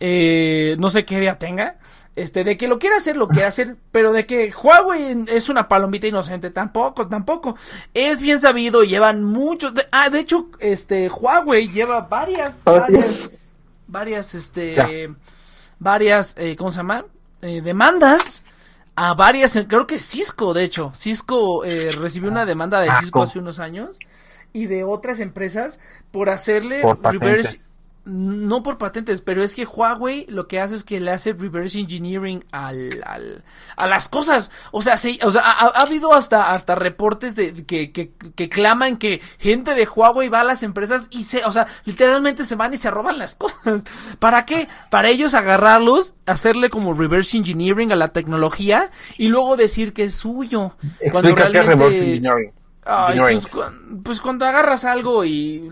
eh, no sé qué idea tenga, este, de que lo quiere hacer, lo quiere hacer, pero de que Huawei es una palomita inocente, tampoco, tampoco, es bien sabido, llevan muchos, de- ah, de hecho, este, Huawei lleva varias, varias, varias, este, Ya. varias, eh, ¿cómo se llama? Eh, demandas a varias, creo que Cisco, de hecho, Cisco eh, recibió una demanda de Asco. Cisco hace unos años y de otras empresas por hacerle Por reverse. No por patentes, pero es que Huawei lo que hace es que le hace reverse engineering al, al a las cosas. O sea, sí, o sea, ha, ha habido hasta hasta reportes de que, que, que claman que gente de Huawei va a las empresas y se, o sea, literalmente se van y se roban las cosas. ¿Para qué? Para ellos agarrarlos, hacerle como reverse engineering a la tecnología y luego decir que es suyo. Cuando Explica qué es realmente- reverse engineering. Ay, pues, cu- pues cuando agarras algo y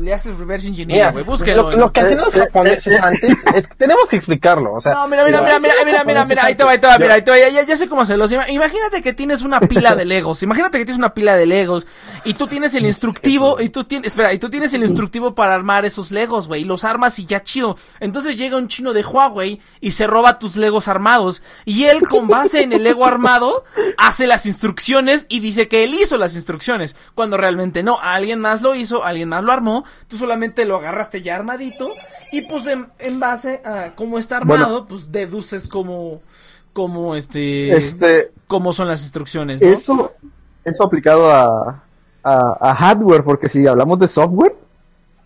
le haces reverse engineering, güey, búsquelo. lo, lo que hacen los japoneses antes (laughs) es que tenemos que explicarlo. O sea, No, mira, mira, mira, mira, mira, mira, mira, ahí te va, ahí te va, mira, ahí te va, ya, ya, sé cómo ima- Imagínate que tienes una pila de Legos, imagínate que tienes una pila de Legos y tú tienes el instructivo y tú tienes, espera, y tú tienes el instructivo para armar esos Legos, güey, y los armas y ya chido. Entonces llega un chino de Huawei y se roba tus Legos armados y él con base en el Lego armado hace las instrucciones y dice que él hizo las instrucciones, cuando realmente no, alguien más lo hizo, alguien más lo armó, tú solamente lo agarraste ya armadito y pues en, en base a cómo está armado, pues deduces cómo, cómo este, Este, cómo son las instrucciones, ¿no? eso, eso aplicado a, a, a hardware, porque si hablamos de software,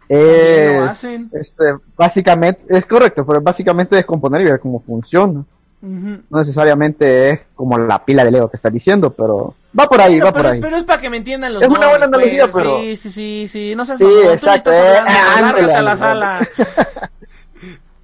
lo es, hacen. este, básicamente, es correcto, pero básicamente descomponer y ver cómo funciona. No necesariamente es como la pila de Lego que está diciendo, pero va por ahí, Bueno, va por es, ahí. pero es para que me entiendan los Es una buena analogía, pues. pero- Sí, sí, sí, sí, no seas Sí, mamón, tú exacto, estás eh, hablando, ándale, lárgate a la ándale. sala. (laughs)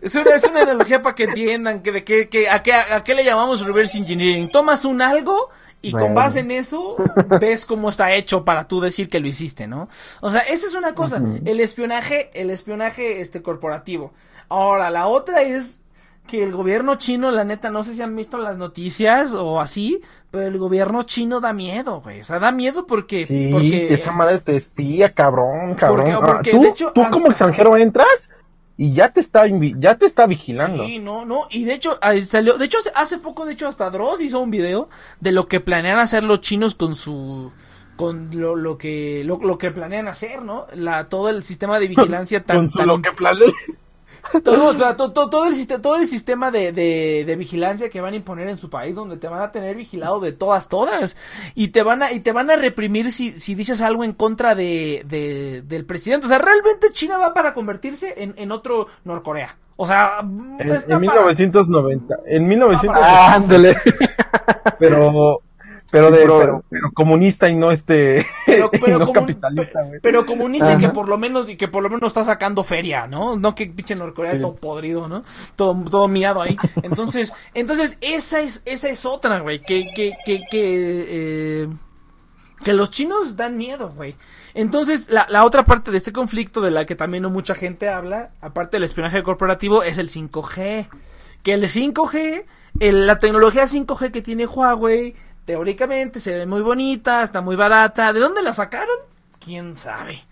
Es una, es una analogía para que entiendan que, de qué, que, a, qué, a qué le llamamos reverse engineering. Tomas un algo y con Bueno. base en eso (laughs) ves cómo está hecho para tú decir que lo hiciste, ¿no? O sea, esa es una cosa. El espionaje, el espionaje este corporativo. Ahora, la otra es que el gobierno chino, la neta, no sé si han visto las noticias o así, pero el gobierno chino da miedo, güey. O sea, da miedo porque... Sí, porque esa madre te espía, cabrón, cabrón. Porque- porque, Ah, tú, de hecho, tú hasta- como extranjero entras y ya te está ya te está vigilando. Sí, no, no, y de hecho ahí salió, de hecho hace- poco, de hecho hasta Dross hizo un video de lo que planean hacer los chinos con su con lo, lo que lo, lo que planean hacer, ¿no? La todo el sistema de (laughs) vigilancia tan, Con su tan lo que planea. Todo, o sea, to- to- todo, el sistema, todo el sistema de, de, de vigilancia que van a imponer en su país, donde te van a tener vigilado de todas, todas. Y te van a, y te van a reprimir si, si dices algo en contra de, de- del presidente. O sea, realmente China va para convertirse en, en otro Norcorea. O sea, En, en para- 1990, en 1900, Ah, ándale. pero pero de Pero- pero, pero comunista y no este (laughs) pero, no comun- capitalista, pe- güey. pero comunista y que Ajá. por lo menos y que por lo menos está sacando feria, ¿no? No que pinche Norcorea Sí. todo podrido, ¿no? Todo, todo miado ahí. Entonces, (laughs) entonces esa es esa es otra, güey, que que que que eh, que los chinos dan miedo, güey. Entonces, la, la otra parte de este conflicto de la que también no mucha gente habla, aparte del espionaje corporativo, es el 5G. Que el 5G, el- la tecnología 5G que tiene Huawei, teóricamente se ve muy bonita, está muy barata. ¿De dónde la sacaron? ¿Quién sabe?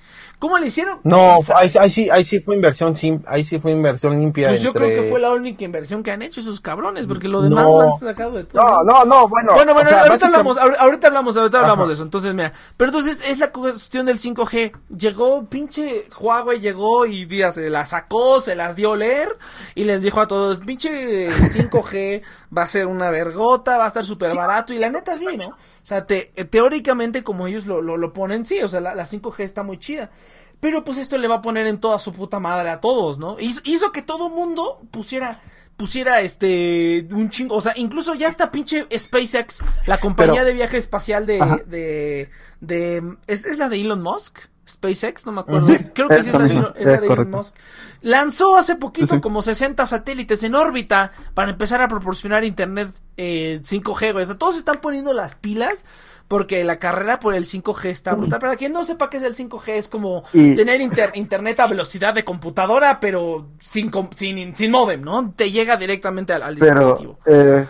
¿Cómo le hicieron? No, ahí, ahí sí, ahí sí fue inversión sim- ahí sí fue inversión limpia. Pues yo creo que fue la única inversión que han hecho esos cabrones, porque lo demás No. lo han sacado de todo. No, no, no, bueno. Bueno, bueno, o sea, ahorita básicamente- hablamos, ahor- ahorita hablamos, ahorita hablamos de eso. Entonces, mira, pero entonces es la cuestión del 5G. Llegó pinche Huawei, llegó y mira, se la sacó, se las dio a leer y les dijo a todos, pinche 5G va a ser una vergota, va a estar súper barato y la neta sí, ¿no? O sea, te- teóricamente como ellos lo, lo, lo ponen, sí, o sea, la, la 5G está muy chida. Pero pues esto le va a poner en toda su puta madre a todos, ¿no? Hizo, hizo que todo mundo pusiera pusiera este un chingo, o sea, incluso ya está pinche SpaceX, la compañía Pero- de viaje espacial de de de ¿es, es la de Elon Musk? SpaceX, no me acuerdo. Sí, Creo que sí es la de, Elon- es la es de Elon correcto. Musk. Lanzó hace poquito Sí, como 60 satélites en órbita para empezar a proporcionar internet eh, 5G, güey. O sea, todos están poniendo las pilas porque la carrera por el 5G está brutal. Para quien no sepa qué es el 5G, es como Y- tener inter- internet a velocidad de computadora, pero sin, com- sin, sin modem, ¿no? Te llega directamente al, al Pero, dispositivo. eh,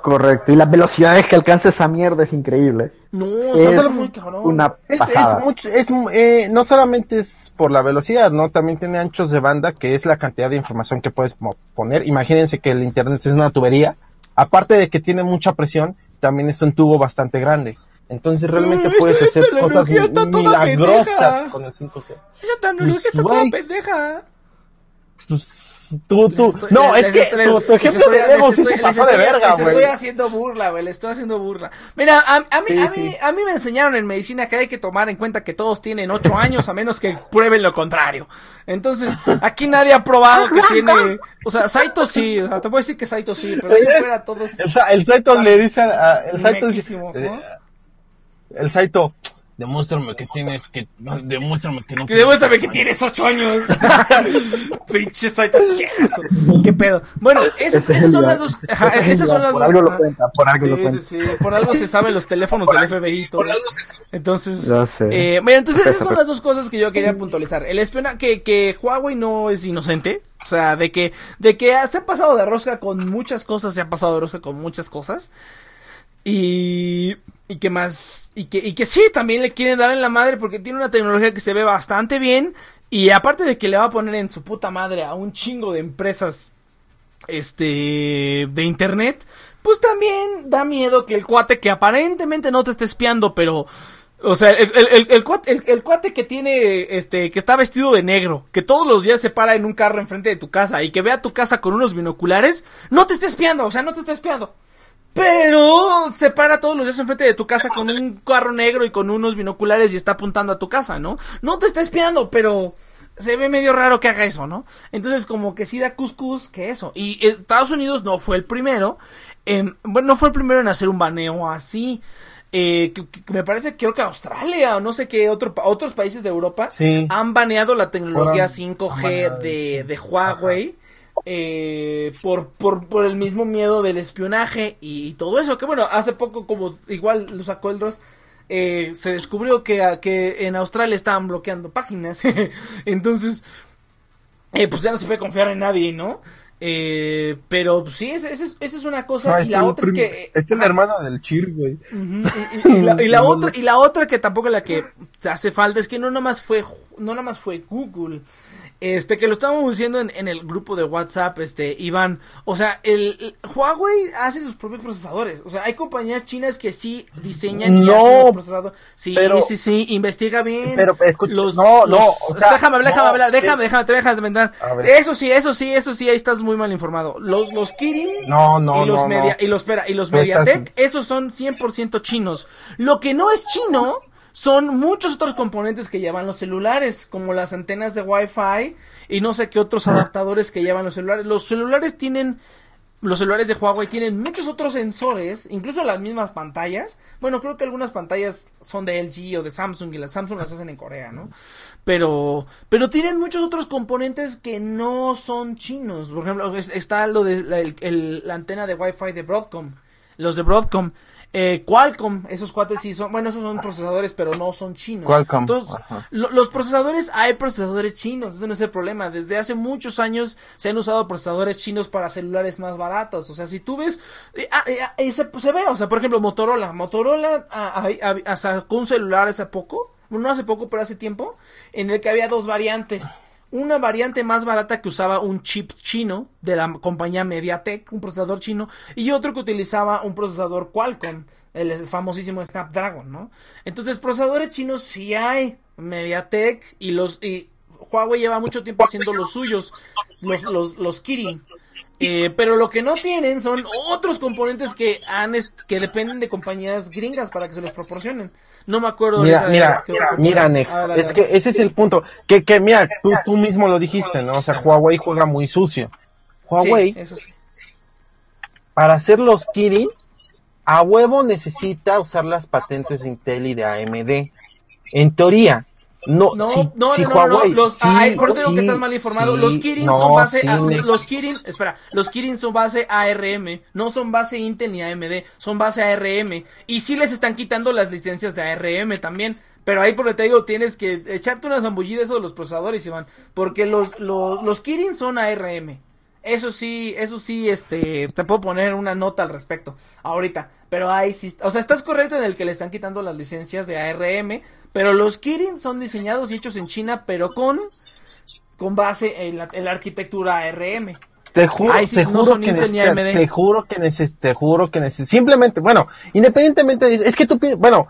correcto. Y las velocidades que alcanza esa mierda es increíble. No, es está muy cabrón. una Es, pasada. es mucho, es, eh, no solamente es por la velocidad, ¿no? También tiene anchos de banda, que es la cantidad de información que puedes poner. Imagínense que el internet es una tubería. Aparte de que tiene mucha presión, también es un tubo bastante grande. Entonces realmente puedes hacer cosas tecnología está mi- toda milagrosas pendeja. con el 5G. Esa tecnología Pues, está toda güey. pendeja. Pues, tú, tú, estoy- no, les- es que les- tu, ejemplo estoy- de les sí se pasó de verga, Les estoy güey. haciendo burla, güey, les estoy haciendo burla. Mira, a, a mí, Sí, a, sí. mí, a mí me enseñaron en medicina que hay que tomar en cuenta que todos tienen ocho años a menos que prueben lo contrario. Entonces, aquí nadie ha probado que tiene, o sea, Saito sí, o sea, te puedo decir que Saito sí, pero ahí fuera todos. El, Sa- el Saito le dice a, el Saito dice. El Saito, demuéstrame que tienes que, demuéstrame que no. Que demuéstrame que tienes ocho años. (laughs) Pinche Saito. ¿Qué pedo? Bueno, esas, Ese es esas son las dos. Ajá, Ese es el esas son las Por dos. algo lo cuenta, por algo lo Sí, cuenta. sí, sí, por algo se saben los teléfonos del FBI y todo. Entonces, Ya sé. eh, mira, entonces esas son las dos cosas que yo quería puntualizar. El espionaje, que, que Huawei no es inocente. O sea, de que, de que se ha pasado de rosca con muchas cosas, se ha pasado de rosca con muchas cosas. Y, y que más, y que, y que sí, también le quieren dar en la madre porque tiene una tecnología que se ve bastante bien. Y aparte de que le va a poner en su puta madre a un chingo de empresas este de internet, pues también da miedo que el cuate que aparentemente no te esté espiando, pero o sea, el, el, el, el cuate, el- cuate que tiene este que está vestido de negro, que todos los días se para en un carro enfrente de tu casa y que vea tu casa con unos binoculares, no te está espiando, o sea, no te está espiando. Pero se para todos los días enfrente de tu casa con un carro negro y con unos binoculares y está apuntando a tu casa, ¿no? No te está espiando, pero se ve medio raro que haga eso, ¿no? Entonces como que sí da cuscús que eso. Y Estados Unidos no fue el primero, en- bueno, no fue el primero en hacer un baneo así. Eh, que, que me parece, creo que Australia o no sé qué otro, otros países de Europa Sí. han baneado la tecnología Fueron 5G baneados, de, sí. de Huawei eh, por, por, por el mismo miedo del espionaje y, todo eso. Que bueno, hace poco, como igual lo sacó el Dross, eh, se descubrió que, que en Australia estaban bloqueando páginas. (laughs) Entonces, eh, pues ya no se puede confiar en nadie, ¿no? Eh, pero pues, sí, esa es, una cosa. No, y la otra es que. Es el hermano del Chir, güey. Ujú, y, y- y la, y la (laughs) otra y la otra que tampoco la que hace falta es que no nomás fue no nomás fue Google este que lo estábamos diciendo en, en el grupo de WhatsApp este Iván o sea el, el- Huawei hace sus propios procesadores o sea hay compañías chinas que sí diseñan y No, hacen los procesadores sí pero- sí sí investiga bien Pero, escucha, los, no, no, los- o sea, déjame hablar, déjame no, hablar, déjame, eh, déjame, te déjame terminar. A ver. Eso sí, eso sí, eso sí, ahí estás muy mal informado. Los, los Kirin No, no, y los no, media, no. y los espera, y los No estás- Mediatek, esos son 100% chinos. Lo que no es chino son muchos otros componentes que llevan los celulares, como las antenas de Wi-Fi y no sé qué otros adaptadores que llevan los celulares. Los celulares tienen los celulares de Huawei tienen muchos otros sensores, incluso las mismas pantallas. Bueno, creo que algunas pantallas son de LG o de Samsung y las Samsung las hacen en Corea, ¿no? Pero, pero tienen muchos otros componentes que no son chinos. Por ejemplo, es- está lo de la, el- el- la antena de Wi-Fi de Broadcom. Los de Broadcom. Eh, Qualcomm, esos cuates sí son, bueno, esos son procesadores, pero no son chinos. Qualcomm, Entonces, lo- los procesadores, hay procesadores chinos, ese no es el problema. Desde hace muchos años se han usado procesadores chinos para celulares más baratos. O sea, si tú ves, eh, ah, eh, ah, se, pues, se ve, o sea, por ejemplo, Motorola. Motorola ah, sacó un celular hace poco, no hace poco, pero hace tiempo, en el que había dos variantes. Una variante más barata que usaba un chip chino de la compañía Mediatek, un procesador chino, y otro que utilizaba un procesador Qualcomm, el famosísimo Snapdragon, ¿no? Entonces, procesadores chinos sí hay, Mediatek y los y Huawei lleva mucho tiempo haciendo los suyos, los los los Kirin. Eh, pero lo que no tienen son otros componentes que han que dependen de compañías gringas para que se los proporcionen. No me acuerdo. Mira, mira, mira, componente. Nex, Ah, dale, es dale. que ese es el punto. Que, que mira, tú, tú mismo lo dijiste, ¿no? O sea, Huawei juega muy sucio. Huawei, Sí, eso sí. para hacer los Kirin, a huevo necesita usar las patentes de Intel y de AMD. En teoría, no, No, si, no, si no, no, los, sí, por eso digo que sí, estás mal informado. sí, los Kirin son base, sí, a- los Kirin, espera, los Kirin son base ARM, no son base Intel ni AMD, son base ARM. Y sí les están quitando las licencias de ARM también. Pero ahí por te digo, tienes que echarte una zambullida eso de los procesadores, Iván. Porque los, los, los Kirin son ARM. Eso sí, eso sí, este, te puedo poner una nota al respecto, ahorita. Pero ahí sí, o sea, estás correcto en el que le están quitando las licencias de ARM, pero los Kirin son diseñados y hechos en China, pero con, con base en la, en la arquitectura ARM. Te juro, sí, te no juro que te juro que neces, te juro que neces, simplemente, bueno, independientemente de es que tú bueno,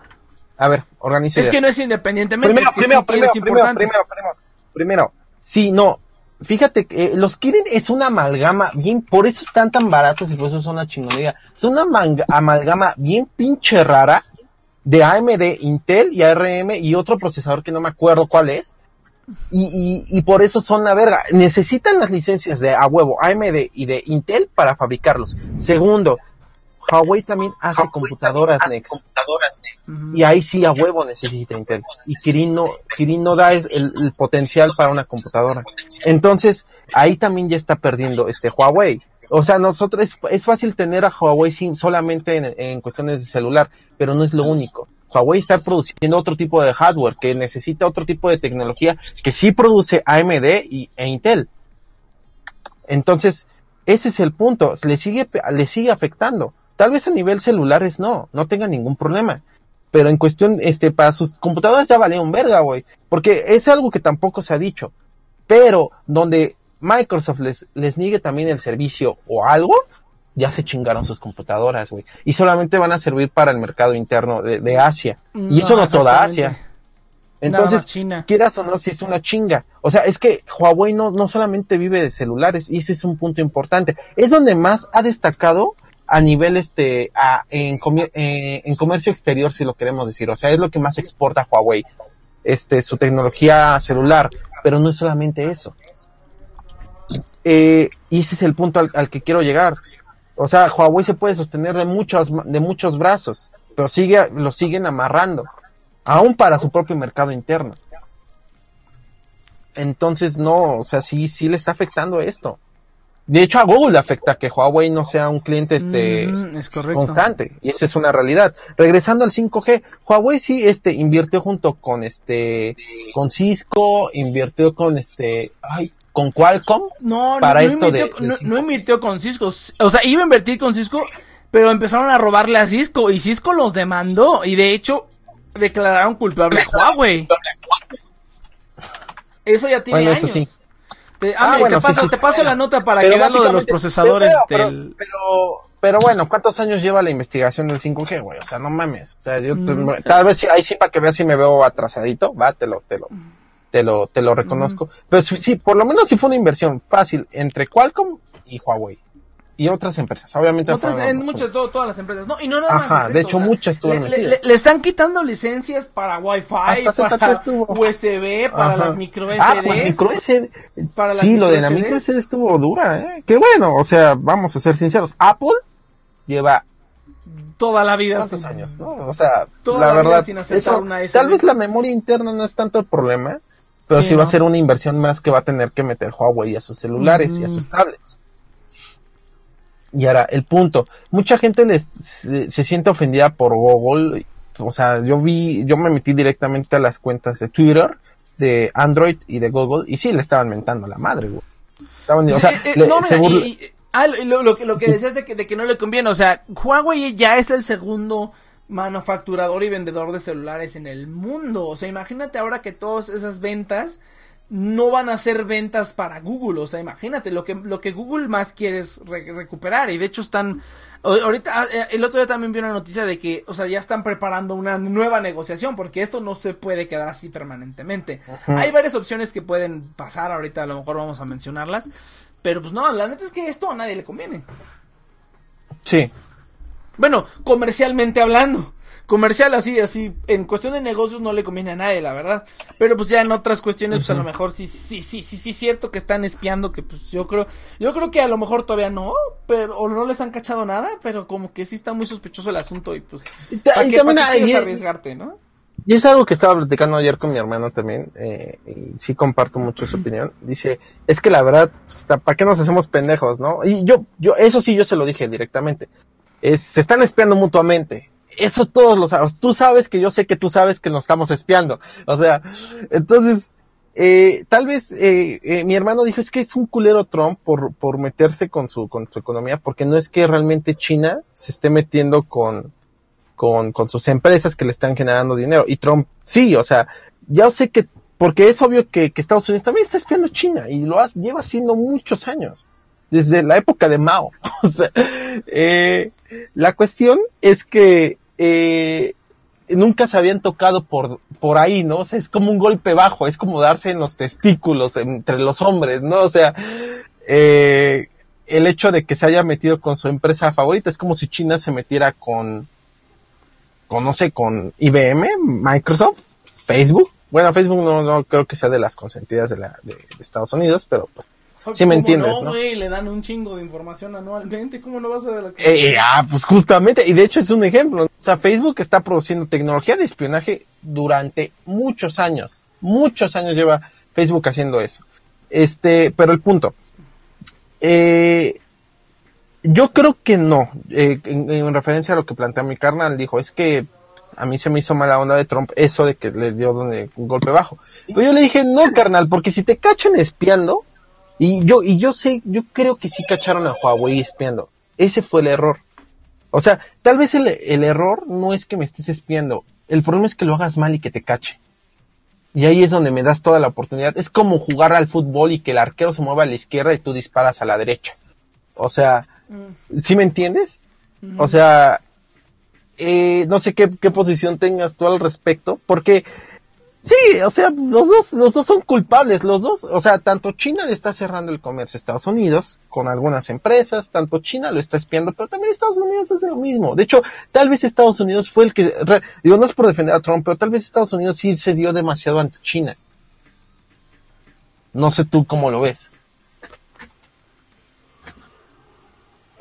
a ver, organiza Es ideas. que no es independientemente, primero, es que primero, sí primero, primero, importante. primero, primero, primero, sí, no, fíjate que eh, los Kirin es una amalgama bien, por eso están tan baratos y por eso son una chingonería, es una amalgama bien pinche rara de AMD, Intel y ARM y otro procesador que no me acuerdo cuál es, y, y, y por eso son la verga. Necesitan las licencias de a huevo AMD y de Intel para fabricarlos. Segundo, Huawei también hace computadoras Next. Y ahí sí a huevo necesita Intel. Y Kirin no, Kirin no da el, el potencial para una computadora. Entonces, ahí también ya está perdiendo este Huawei. O sea, nosotros es, es fácil tener a Huawei sin, solamente en, en cuestiones de celular, pero no es lo único. Huawei está produciendo otro tipo de hardware que necesita otro tipo de tecnología que sí produce AMD y, e Intel. Entonces, ese es el punto. Le sigue, le sigue afectando. Tal vez a nivel celulares no, no tenga ningún problema. Pero en cuestión, este, para sus computadoras ya valía un verga, güey. Porque es algo que tampoco se ha dicho. Pero donde Microsoft les, les niegue también el servicio o algo, ya se chingaron sus computadoras, güey. Y solamente van a servir para el mercado interno de, de Asia. Y eso no toda. Asia. Entonces, China. quieras o no, si es una chinga. O sea, es que Huawei no, no solamente vive de celulares, y ese es un punto importante. Es donde más ha destacado a nivel este a- en, eh, en comercio exterior, si lo queremos decir. O sea, es lo que más exporta Huawei, este, su tecnología celular. Pero no es solamente eso. Eh, y ese es el punto al, al que quiero llegar. O sea, Huawei se puede sostener de muchos, de muchos brazos, pero sigue, lo siguen amarrando, aún para su propio mercado interno. Entonces, no, o sea, sí, sí le está afectando esto. De hecho, a Google le afecta que Huawei no sea un cliente este Mm, es constante y esa es una realidad. Regresando al 5G, Huawei sí este invirtió junto con este con Cisco, invirtió con este ay, con Qualcomm No, no, para no esto de- invirtió, del no, 5G. no invirtió con Cisco. O sea, iba a invertir con Cisco, pero empezaron a robarle a Cisco y Cisco los demandó y de hecho declararon culpable a Huawei. Eso ya tiene Bueno, eso años. sí. Te, Ah, ah, mira, bueno, te, paso, sí, sí. te paso la nota para Pero que veas lo de los procesadores pero, pero- del... pero, pero bueno, ¿cuántos años lleva la investigación del 5G, güey? O sea, no mames. O sea, yo Mm. tal vez ahí sí para que veas si me veo atrasadito, va, te lo, te lo, te lo, te lo reconozco. Pero sí, sí, por lo menos sí fue una inversión fácil entre Qualcomm y Huawei. Y otras empresas, obviamente. Otras, en muchas, todo- todas las empresas. No, y no nada Ajá, más. es de eso, hecho, o sea, muchas le, le- están quitando licencias para Wi-Fi, Hasta para. USB, para Ajá. las micro Ah, SDs. pues micro SD. Para las sí, lo de la micro. SD estuvo dura, ¿eh? Que bueno, o sea, vamos a ser sinceros. Apple lleva Toda la vida. ¿Cuántos sí. años, no? O sea, Toda la, la vida verdad, sin aceptar eso, una SD. tal vez la memoria interna no es tanto el problema, pero Sí, sí, va a ser una inversión más que va a tener que meter Huawei a sus celulares y a sus tablets. Y ahora, el punto, mucha gente les- se, se siente ofendida por Google, o sea, yo vi, yo me metí directamente a las cuentas de Twitter, de Android y de Google, y sí le estaban mentando a la madre, güey. Estaban, o sea, eh, le- no, mira, y- y- ah, lo, lo- lo que, lo que Sí. decías de que, de que no le conviene, o sea, Huawei ya es el segundo manufacturador y vendedor de celulares en el mundo. O sea, imagínate ahora que todas esas ventas no van a ser ventas para Google. O sea, imagínate, lo que, lo que Google más quiere es re- recuperar. Y de hecho están, ahorita, ah, eh, el otro día también vi una noticia de que, o sea, ya están preparando una nueva negociación, porque esto no se puede quedar así permanentemente. Hay varias opciones que pueden pasar, ahorita a lo mejor vamos a mencionarlas. Pero pues no, la neta es que esto a nadie le conviene. sí, Bueno, comercialmente hablando. Comercial así, así, en cuestión de negocios no le conviene a nadie, la verdad. Pero pues ya en otras cuestiones, pues a lo mejor sí, sí, sí, sí, sí, cierto que están espiando, que pues yo creo, yo creo que a lo mejor todavía no, pero, o no les han cachado nada, pero como que sí está muy sospechoso el asunto y pues, Y ¿para y qué, también pa' qué quieres arriesgarte, no? Y es algo que estaba platicando ayer con mi hermano también, eh, y sí comparto mucho su opinión. Dice, es que la verdad, pues, ¿para qué nos hacemos pendejos, no? Y yo, yo, eso sí, yo se lo dije directamente. Es, se están espiando mutuamente. Eso todos lo sabes. Tú sabes que yo sé que tú sabes que nos estamos espiando. O sea, entonces, eh, tal vez eh, eh, mi hermano dijo, es que es un culero Trump por, por meterse con su, con su economía, porque no es que realmente China se esté metiendo con, con, con sus empresas que le están generando dinero. Y Trump, sí, o sea, ya sé que, porque es obvio que, Estados Unidos también está espiando a China y lo ha- lleva haciendo muchos años, desde la época de Mao. (laughs) O sea, la cuestión es que eh, nunca se habían tocado por, por ahí, ¿no? O sea, es como un golpe bajo, es como darse en los testículos entre los hombres, ¿no? O sea, eh, el hecho de que se haya metido con su empresa favorita es como si China se metiera con, con no sé, con IBM, Microsoft, Facebook. Bueno, Facebook no, no creo que sea de las consentidas de, la, de, de Estados Unidos, pero pues Sí me ¿Cómo entiendes, no, ¿no? güey? Le dan un chingo de información anualmente, ¿cómo no vas a dar la Eh, ah, pues justamente, y de hecho es un ejemplo. O sea, Facebook está produciendo tecnología de espionaje durante muchos años. Muchos años lleva Facebook haciendo eso. Este, pero el punto. Eh, yo creo que no. Eh, en, en referencia a lo que plantea mi carnal, dijo, es que a mí se me hizo mala onda de Trump eso de que le dio donde- un golpe bajo. Pero yo le dije, no, carnal, porque si te cachan espiando, y yo, y yo sé, yo creo que sí cacharon a Huawei espiando. Ese fue el error. O sea, tal vez el, el error no es que me estés espiando. El problema es que lo hagas mal y que te cache. Y ahí es donde me das toda la oportunidad. Es como jugar al fútbol y que el arquero se mueva a la izquierda y tú disparas a la derecha. O sea, ¿sí me entiendes? O sea, eh, no sé qué, qué posición tengas tú al respecto, porque sí, o sea, los dos, los dos son culpables, los dos, o sea, tanto China le está cerrando el comercio a Estados Unidos con algunas empresas, tanto China lo está espiando, pero también Estados Unidos hace lo mismo. De hecho, tal vez Estados Unidos fue el que, digo, no es por defender a Trump, pero tal vez Estados Unidos sí se dio demasiado ante China. No sé tú cómo lo ves.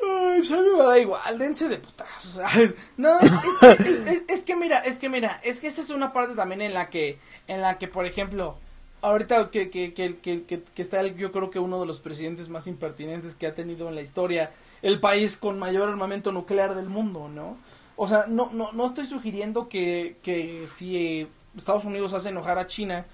Ay, pues a mí me da igual, dense de putazos. (laughs) No, es, es- es- que mira, es que mira, es que esa es una parte también en la que, en la que, por ejemplo, ahorita que, que, que, que, que- está el- yo creo que uno de los presidentes más impertinentes que ha tenido en la historia el país con mayor armamento nuclear del mundo, ¿no? O sea, no, no, no estoy sugiriendo que, que si Estados Unidos hace enojar a China,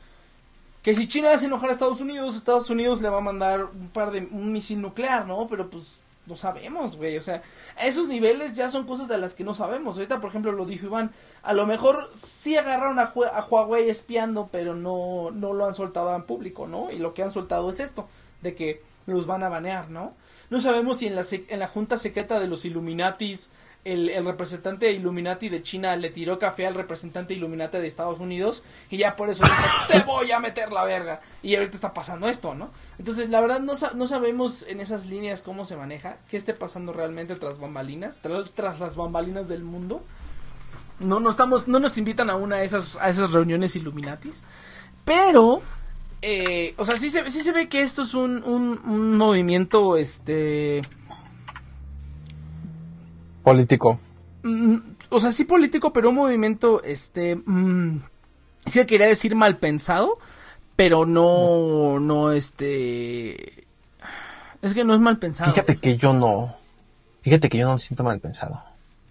que si China hace enojar a Estados Unidos, Estados Unidos le va a mandar un par de, un misil nuclear, ¿no? Pero pues no sabemos, güey, o sea, a esos niveles ya son cosas de las que no sabemos. Ahorita, por ejemplo, lo dijo Iván, a lo mejor sí agarraron a, Huawei espiando, pero no, no lo han soltado en público, ¿no? Y lo que han soltado es esto, de que los van a banear, ¿no? No sabemos si en la, en la junta secreta de los Illuminatis el, el representante de Illuminati de China le tiró café al representante Illuminati de Estados Unidos y ya por eso dijo, (laughs) te voy a meter la verga. Y ahorita está pasando esto, ¿no? Entonces, la verdad, no, no sabemos en esas líneas cómo se maneja, qué esté pasando realmente tras bambalinas, tras, tras las bambalinas del mundo. No, no estamos, no nos invitan aún a esas, a esas reuniones Illuminatis. Pero, eh, o sea, sí se, sí se ve que esto es un, un, un movimiento, este... Político. mm, o sea, sí político, pero un movimiento, este, mm, es que quería decir mal pensado, pero no, no, este, es que no es mal pensado. Fíjate que yo no. Fíjate que yo no lo siento mal pensado.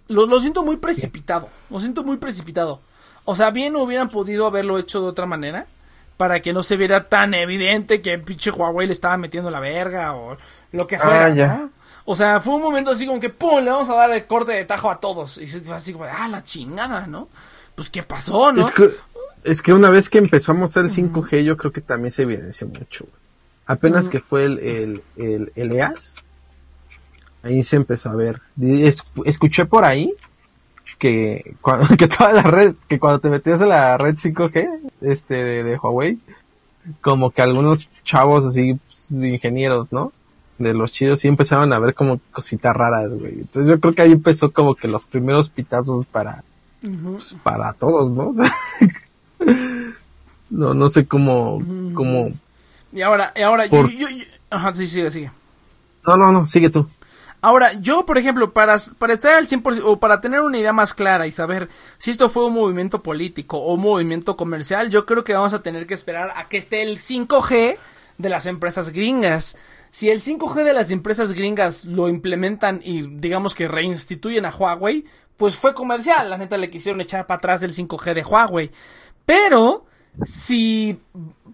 Lo, lo siento muy precipitado, lo siento muy precipitado. O sea, bien hubieran podido haberlo hecho de otra manera, para que no se viera tan evidente que el pinche Huawei le estaba metiendo la verga o lo que fuera, Ah, ya. ¿no? O sea, fue un momento así como que, ¡pum!, le vamos a dar el corte de tajo a todos. Y fue así como, ¡ah, la chingada, ¿no? Pues, ¿qué pasó, no? Es que, es que una vez que empezamos el 5G, yo creo que también se evidenció mucho. Apenas que fue el, el, el, el EAS, ahí se empezó a ver. Es- escuché por ahí que cuando, (laughs) que toda la red, que cuando te metías a la red 5G, este, de, de Huawei, como que algunos chavos así, pues, ingenieros, ¿no? De los chidos, sí empezaron a ver como cositas raras, güey. Entonces yo creo que ahí empezó como que los primeros pitazos para, pues, para todos, ¿no? (laughs) no, no sé cómo, cómo. Y ahora, y ahora, Por- yo, yo- yo- ajá, sí, sigue, sigue. No, no, no, sigue tú. Ahora, yo, por ejemplo, para, para estar al 100% o para tener una idea más clara y saber si esto fue un movimiento político o un movimiento comercial, yo creo que vamos a tener que esperar a que esté el 5G de las empresas gringas. Si el 5G de las empresas gringas lo implementan y digamos que reinstituyen a Huawei, pues fue comercial. La neta le quisieron echar para atrás el 5G de Huawei. Pero si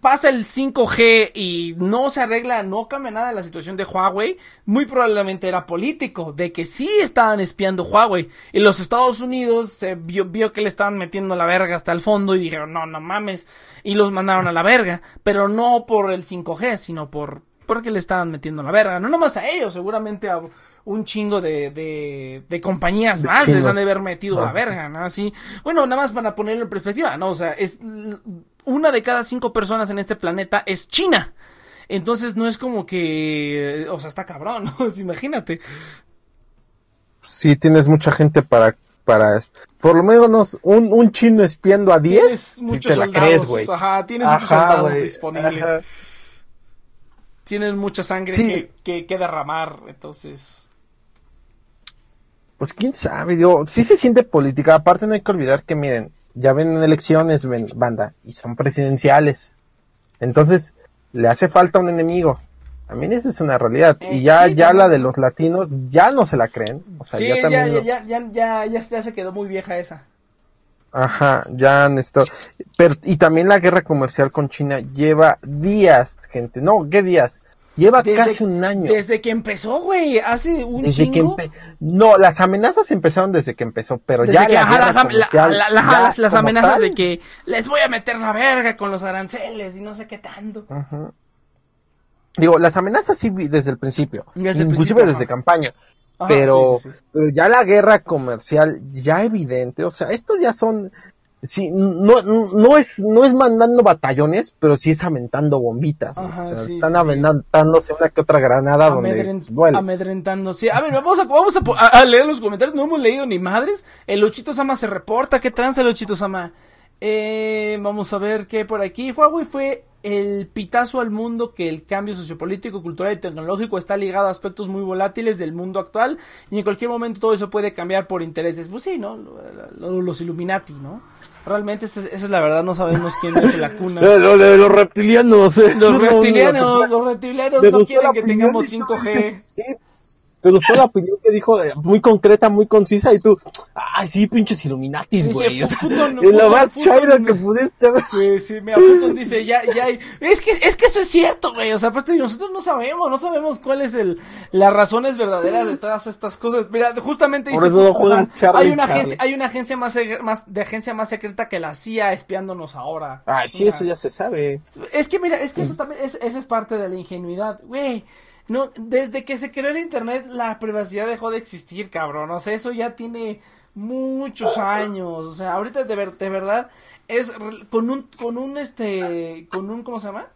pasa el 5G y no se arregla, no cambia nada la situación de Huawei, muy probablemente era político, de que sí estaban espiando Huawei. Y los Estados Unidos se vio que le estaban metiendo la verga hasta el fondo y dijeron, no, no mames, y los mandaron a la verga, pero no por el 5G, sino por porque le estaban metiendo la verga. No nomás a ellos, seguramente a un chingo de, de, de compañías De más les han de haber metido Ah, la verga, ¿no? Así, bueno, nada más para ponerlo en perspectiva, ¿no? O sea, es una de cada cinco personas en este planeta es China. Entonces no es como que, o sea, está cabrón, (laughs) ¿no? Pues imagínate. Sí, tienes mucha gente para, para, por lo menos un, un chino espiando a 10. Tienes muchos te la soldados, crees, güey. ajá, tienes muchos soldados disponibles. Ajá. Tienen mucha sangre Sí. que, que, que derramar, entonces. Pues quién sabe, digo, sí se siente política. Aparte no hay que olvidar que miren, ya ven elecciones, ven, banda, y son presidenciales. Entonces, le hace falta un enemigo. También esa es una realidad. Eh, y ya, sí, ya también. la de los latinos ya no se la creen. O sea, sí, ya ya, también. ya, lo- ya, ya, ya, ya, ya se quedó muy vieja esa. Ajá, ya han estado. Pero, y también la guerra comercial con China lleva días, gente. No, ¿qué días? Lleva casi un año. Desde que empezó, güey, hace un Desde chingo. No, las amenazas empezaron desde que empezó, pero Desde ya que, la ajá, guerra las, am- la- comercial, la- la- ya las, las como amenazas tal. de que les voy a meter la verga con los aranceles y no sé qué tanto. Digo, las amenazas sí vi desde el principio, Desde el inclusive principio, desde ajá. campaña, Ajá, pero, sí, sí, sí. pero ya la guerra comercial ya evidente, o sea, esto ya son, sí, no, no es, no es mandando batallones, pero sí es aventando bombitas. Ajá, o sea, están aventándose una que otra granada donde Amedren- duele. amedrentando. Sí, a ver, vamos a, vamos a leer los comentarios. No hemos leído ni madres. El Ochito Sama se reporta. ¿Qué tranza el Ochito Sama? Eh, vamos a ver qué por aquí. Huawei fue el pitazo al mundo que el cambio sociopolítico, cultural y tecnológico está ligado a aspectos muy volátiles del mundo actual y en cualquier momento todo eso puede cambiar por intereses. Pues sí, ¿no? Lo- lo- Los Illuminati, ¿no? Realmente esa, es la verdad, no sabemos quién es la cuna. (laughs) Lo, de los reptilianos. eh. Los (laughs) reptilianos, los reptilianos no quieren que tengamos y tú 5G. Sí, Me gustó la opinión que dijo, eh, muy concreta, muy concisa, y tú, ay, sí, pinches Illuminatis, güey. Futon, es (laughs) lo Futon, más Futon. chairo que pudiste haber. Sí, sí, mira, Fulton dice, ya, ya hay. Es que, es que eso es cierto, güey. O sea, aparte nosotros no sabemos, no sabemos cuál es el, las razones verdaderas de todas estas cosas. Mira, justamente Por dice eso no Fulton, o sea, juegas Charlie hay una Charlie. agencia, hay una agencia más, de agencia más secreta que la CIA espiándonos ahora. Ay, sí, O sea, eso ya se sabe. es que mira, es que eso también, es, esa es parte de la ingenuidad, güey. No, desde que se creó el internet, la privacidad dejó de existir, cabrón. O sea, eso ya tiene muchos años. O sea, ahorita de, ver- de verdad es con un, con un este, con un, ¿cómo se llama?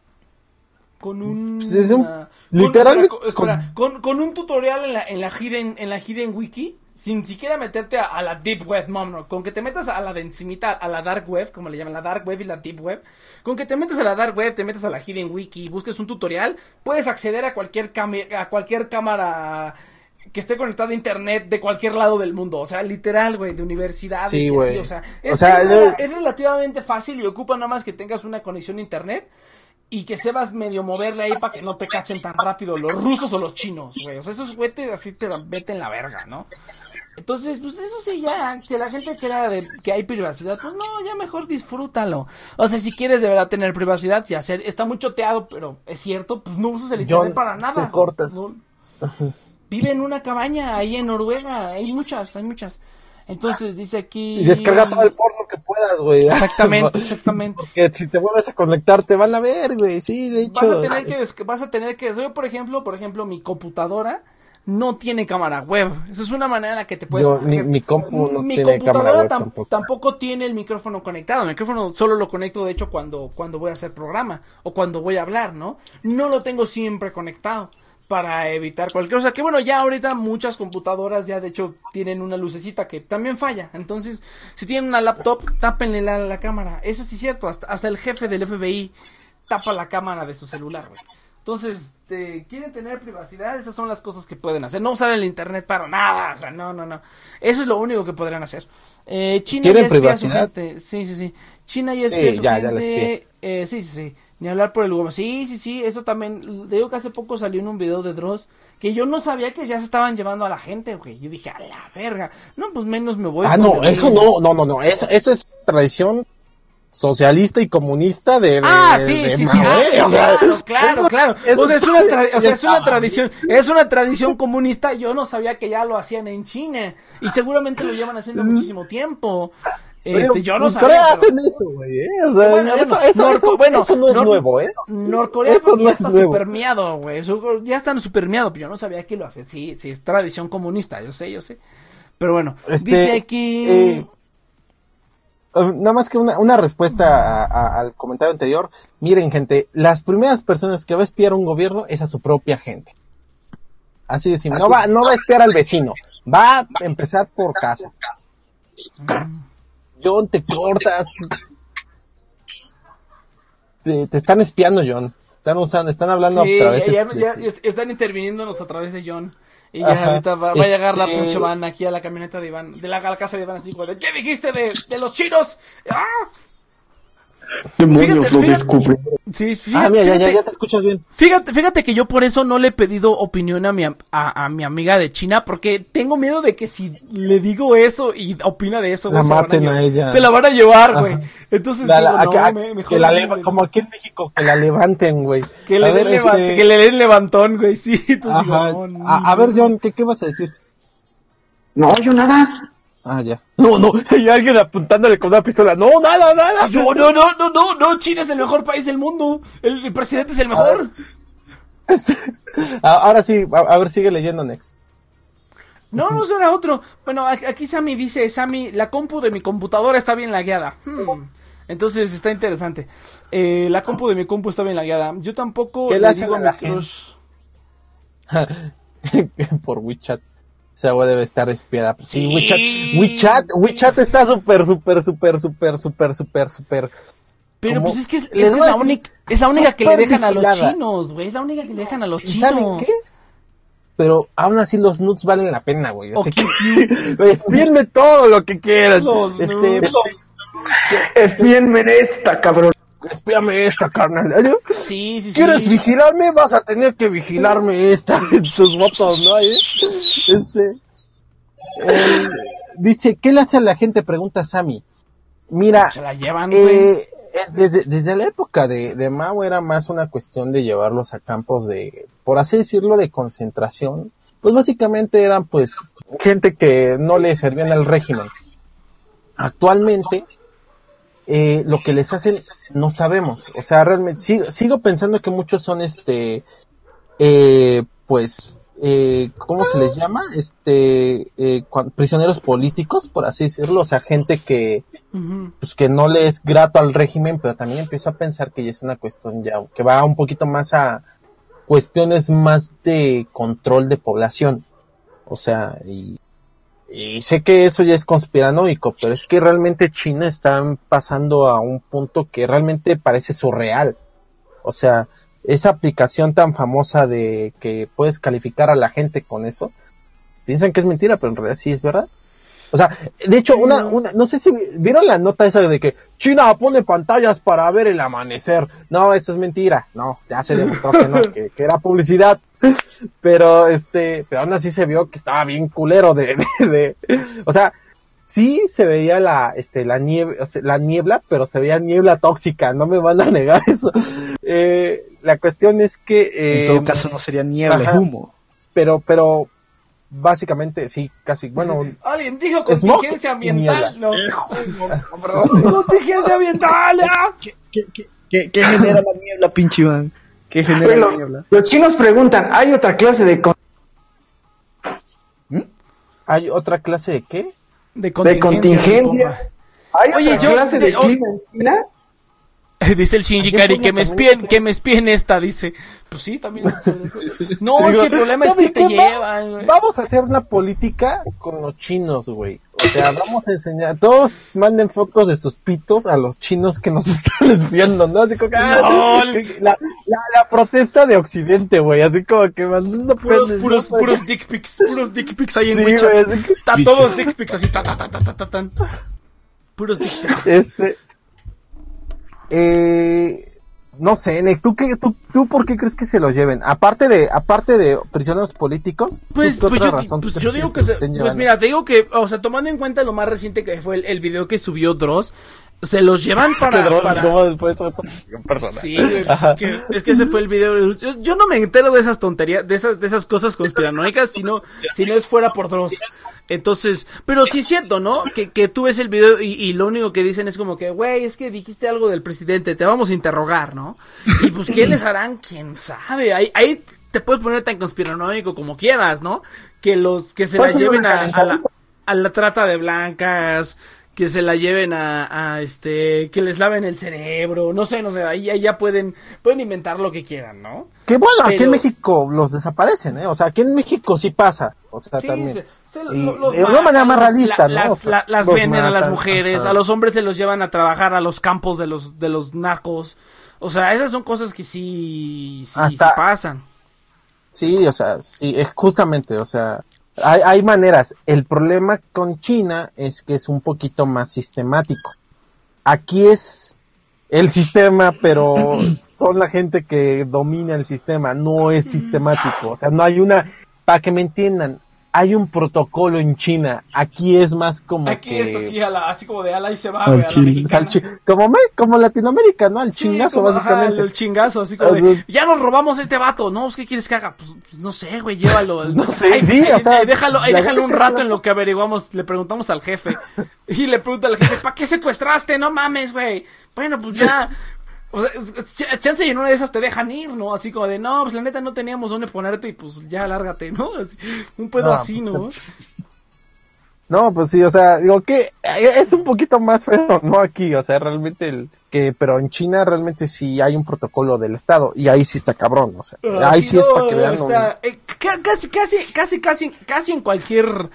Con un, Pues es un- ah, literalmente con, espera, con, con un tutorial en la, en la hidden, en la hidden wiki. Sin siquiera meterte a, a la deep web, no, no, con que te metas a la de encimita, a la dark web, como le llaman, la dark web y la deep web, con que te metas a la dark web, te metas a la hidden wiki, busques un tutorial, puedes acceder a cualquier a cualquier cámara que esté conectada a internet de cualquier lado del mundo, o sea, literal, güey, de universidades Sí, y así, güey. o sea, O es, sea, es- yo- es relativamente fácil y ocupa nada más que tengas una conexión a internet y que sepas medio moverle ahí para que no te cachen tan rápido los rusos o los chinos, güey. O sea, esos güeyes así te dan- vete en la verga, ¿no? Entonces, pues eso sí, ya, si la gente crea de, que hay privacidad, pues no, ya mejor disfrútalo. O sea, si quieres de verdad tener privacidad y hacer, está muy choteado, pero es cierto, pues no usas el internet John, para nada. te cortas. No. Vive en una cabaña ahí en Noruega, hay muchas, hay muchas. Entonces dice aquí... Y descarga todo el porno que puedas, güey. Exactamente, (laughs) exactamente. Porque si te vuelves a conectar, te van a ver, güey. Sí, de hecho. Vas a tener que, vas a tener que, yo por ejemplo, por ejemplo, mi computadora no tiene cámara web. Esa es una manera en la que te puedes. Mi- proteger. mi compu no Mi tiene cámara computadora web tampoco. tampoco tiene el micrófono conectado. El micrófono solo lo conecto, de hecho, cuando, cuando voy a hacer programa o cuando voy a hablar, ¿no? No lo tengo siempre conectado para evitar cualquier cosa. Que bueno, ya ahorita muchas computadoras ya de hecho tienen una lucecita que también falla. Entonces, si tienen una laptop, tápenle la, la cámara. Eso sí es cierto. Hasta, hasta el jefe del FBI tapa la cámara de su celular, güey. Entonces, este, quieren tener privacidad, esas son las cosas que pueden hacer. No usar el internet para nada, o sea, no, no, no. Eso es lo único que podrían hacer. Eh, China ya ¿Quieren espía a su privacidad? gente. Sí, sí, sí. China ya espía Sí, su ya, ya gente. eh, sí, sí, sí. Ni hablar por el gobierno. Sí, sí, sí. Eso también. Te digo que hace poco salió en un video de Dross que yo no sabía que ya se estaban llevando a la gente, güey. Yo dije, a la verga. No, pues menos me voy. Ah, no, eso no, no, no, no. Eso, eso es tradición socialista y comunista de. de Ah, sí, de sí, sí, ah, sí, O sea, claro, claro, claro. O sea, es una, tra- o sea, es una tradición, es una tradición comunista. Yo no sabía que ya lo hacían en China y seguramente lo llevan haciendo muchísimo tiempo. Este, yo no pues sabía. Corea pero- hacen eso, güey, ¿eh? O sea, Bueno, eso, bueno, eso, Norco- eso- bueno, eso no es Nor- nuevo, ¿eh? Norcorea Eso no ya es está nuevo. super miado, güey. Ya están super miado, pero yo no sabía que lo hacen. Sí, sí, es tradición comunista, yo sé, yo sé. Pero bueno, Este, dice aquí. eh, Eh, Nada más que una, una respuesta a- a- al comentario anterior. Miren, gente, las primeras personas que va a espiar un gobierno es a su propia gente. Así de simple. No va, no va a espiar al vecino. Va a empezar por casa. John, te cortas. Te, te están espiando, John. Están usando, están hablando Sí, a través ya, de- ya- ya est- están interviniéndonos a través de John. Y ya Ajá. ahorita va, va a llegar la Este- pinche van aquí a la camioneta de Iván, de la, casa de Iván así, güey. ¿Qué dijiste de, de los chinos? ¡Ah! Demonios Fíjate, lo fíjate. descubre. Sí, fíjate, Ah, mira, ya, ya, fíjate, ya te escuchas bien. fíjate, fíjate que yo por eso no le he pedido opinión a mi, a, a mi amiga de China, porque tengo miedo de que si le digo eso y opina de eso, La güey, se, la van a maten ella. se la van a llevar, güey. Entonces La- la- digo, a- no, a- me- mejor que la no, leva- güey. como aquí en México, que la levanten, güey. que le, den este- que le den levantón, güey, sí. (laughs) Entonces digo, no, A, a ver, John, ¿qué, ¿qué vas a decir? No, yo nada. Ah, ya. No, no, hay alguien apuntándole con una pistola. No, nada, nada. Yo, no, no, no, no, no, China es el mejor país del mundo. El, el presidente es el mejor. Ah, (laughs) ahora sí, a, a ver, sigue leyendo Next. No, no será otro. Bueno, aquí Sammy dice, Sammy, la compu de mi computadora está bien lagueada. Hmm. Entonces está interesante. Eh, la compu de mi compu está bien lagueada. Yo tampoco ¿Qué le digo a a la mi gente? crush. (laughs) Por WeChat. Esa güey debe estar espiada. Pues sí. WeChat, WeChat, WeChat está súper, súper, súper, súper, súper, súper, súper. Pero pues es que es, la única, es la única que le dejan a los chinos, güey. Es la única que le dejan a los ¿Y chinos. saben qué? Pero aún así los nudes valen la pena, güey. Así que (laughs) espíenme todo lo que quieran. Los este, nudes. Espíenme en esta, cabrón. Espíame esta, carnal. Sí, sí, sí. ¿Quieres vigilarme? Vas a tener que vigilarme esta (laughs) en tus votos, ¿no? ¿Eh? Este, el- dice, ¿qué le hace a la gente? Pregunta Sammy. Mira, Se la llevan, eh, eh, desde, desde la época de, de Mao era más una cuestión de llevarlos a campos de, por así decirlo, de concentración. Pues básicamente eran pues gente que no le servían al régimen. Actualmente, eh, lo que les hacen no sabemos. O sea, realmente sigo, sigo pensando que muchos son este, eh, pues, eh, ¿cómo se les llama? Este, eh, prisioneros políticos, por así decirlo. O sea, gente que, pues que no le es grato al régimen, pero también empiezo a pensar que ya es una cuestión ya que va un poquito más a cuestiones más de control de población. O sea, y, y sé que eso ya es conspiranoico, pero es que realmente China está pasando a un punto que realmente parece surreal. O sea, esa aplicación tan famosa de que puedes calificar a la gente con eso, piensan que es mentira, pero en realidad sí es verdad. O sea, de hecho, una, una, no sé si vi- vieron la nota esa de que China pone pantallas para ver el amanecer. No, eso es mentira. No, ya se demostró que no, (laughs) que, que era publicidad. (laughs) Pero, este, pero aún así se vio que estaba bien culero de, de, de- o sea, sí se veía la, este, la niebla, la niebla, pero se veía niebla tóxica. No me van a negar (laughs) eso. Eh, la cuestión es que, eh, En todo caso no sería niebla, ajá. es humo. pero, pero, básicamente, sí, casi, bueno, Alguien dijo (laughs) contingencia ambiental. No. Perdón. contingencia ambiental. ¿Qué, qué, qué, qué genera la niebla, pinche Iván? ¿Qué genera los, niebla? los chinos preguntan, ¿hay otra clase de, con- ¿hay otra clase de qué? De de contingencia. contingencia? supongo. ¿Hay Oye, otra yo- clase de, de- oh, clima en China? (laughs) Dice el Shinji Kari que me espíen, que me espíen esta, dice. Pues sí, también. (laughs) No, es que el problema es ¿sabe que te? Va- llevan, güey. Vamos a hacer una política con los chinos, güey. O sea, vamos a enseñar, todos manden fotos de sus pitos a los chinos que nos (laughs) están espiando, ¿no? Así como que, ah, No. la, la, la protesta de Occidente, güey, así como que mandando Puros, penes, puros, ¿no? puros dick pics, puros dick pics ahí en Sí, WeChat. que- Está todos dick pics así, ta, ta, ta, ta, ta, ta, tan. Puros dick pics. Este. Eh, no sé, Nex, ¿tú, qué, tú, ¿tú por qué crees que se los lleven? Aparte de, aparte de prisioneros políticos, ¿tú Pues, pues yo, razón pues yo digo que, se pues mira, te digo que, o sea, tomando en cuenta lo más reciente que fue el, el video que subió Dross, se los llevan para, Pedro, para- ¿cómo después de persona? Sí, pues es que, es que ese fue el video. Yo, yo no me entero de esas tonterías, de esas, de esas cosas conspiranoicas, sino, si no es fuera por Dross. Entonces, pero sí es cierto, ¿no? Que, que tú ves el video y, y lo único que dicen es como que, güey, es que dijiste algo del presidente, te vamos a interrogar, ¿no? Y pues, ¿qué les harán? ¿Quién sabe? Ahí, ahí te puedes poner tan conspiranoico como quieras, ¿no? Que los, que se la Pásame lleven a la, a la trata de blancas, que se la lleven a, a, este, que les laven el cerebro, no sé, no sé, ahí, ahí ya pueden, pueden inventar lo que quieran, ¿no? Que bueno, aquí en México los desaparecen, ¿eh? O sea, aquí en México sí pasa. O sea, Sí, también. se- se Y lo- los de una manera más realista, la- ¿no? Las, la- las venden a las mujeres, ajá. a los hombres se los llevan a trabajar a los campos de los, de los narcos. O sea, esas son cosas que sí, sí, Hasta- sí pasan. Sí, o sea, sí, es justamente, o sea, hay, hay maneras. El problema con China es que es un poquito más sistemático. Aquí es el sistema, pero (clears throat) son la gente que domina el sistema, no es sistemático. O sea, no hay una, para que me entiendan, hay un protocolo en China. Aquí es más como Aquí que... es así, a la, así como de ala y se va, Al güey, a la mexicana. chi- como, me- como Latinoamérica, ¿no? El Sí, chingazo, como, ajá, básicamente. el, el chingazo, así como de, Ajá. ya nos robamos este vato, ¿no? Pues, ¿Qué quieres que haga? Pues, pues, no sé, güey, llévalo. (laughs) No sé, Ay, sí, ay, o sea, ay, déjalo, déjalo un rato en lo que averiguamos, le preguntamos al jefe. Y le pregunta al jefe, ¿para qué secuestraste? No mames, güey. Bueno, pues ya. O sea, ch- chance y en una de esas te dejan ir, ¿no? Así como de, no, pues la neta no teníamos dónde ponerte y pues ya lárgate, ¿no? Así, un pedo No, así, ¿no? (laughs) No, pues sí, o sea, digo que es un poquito más feo, (laughs) ¿no? Aquí, o sea, realmente el que, pero en China realmente sí hay un protocolo del Estado y ahí sí está cabrón, o sea, Ah, ahí sí es no, para que vean. o sea, eh, ca- casi, casi, casi, casi, casi en cualquier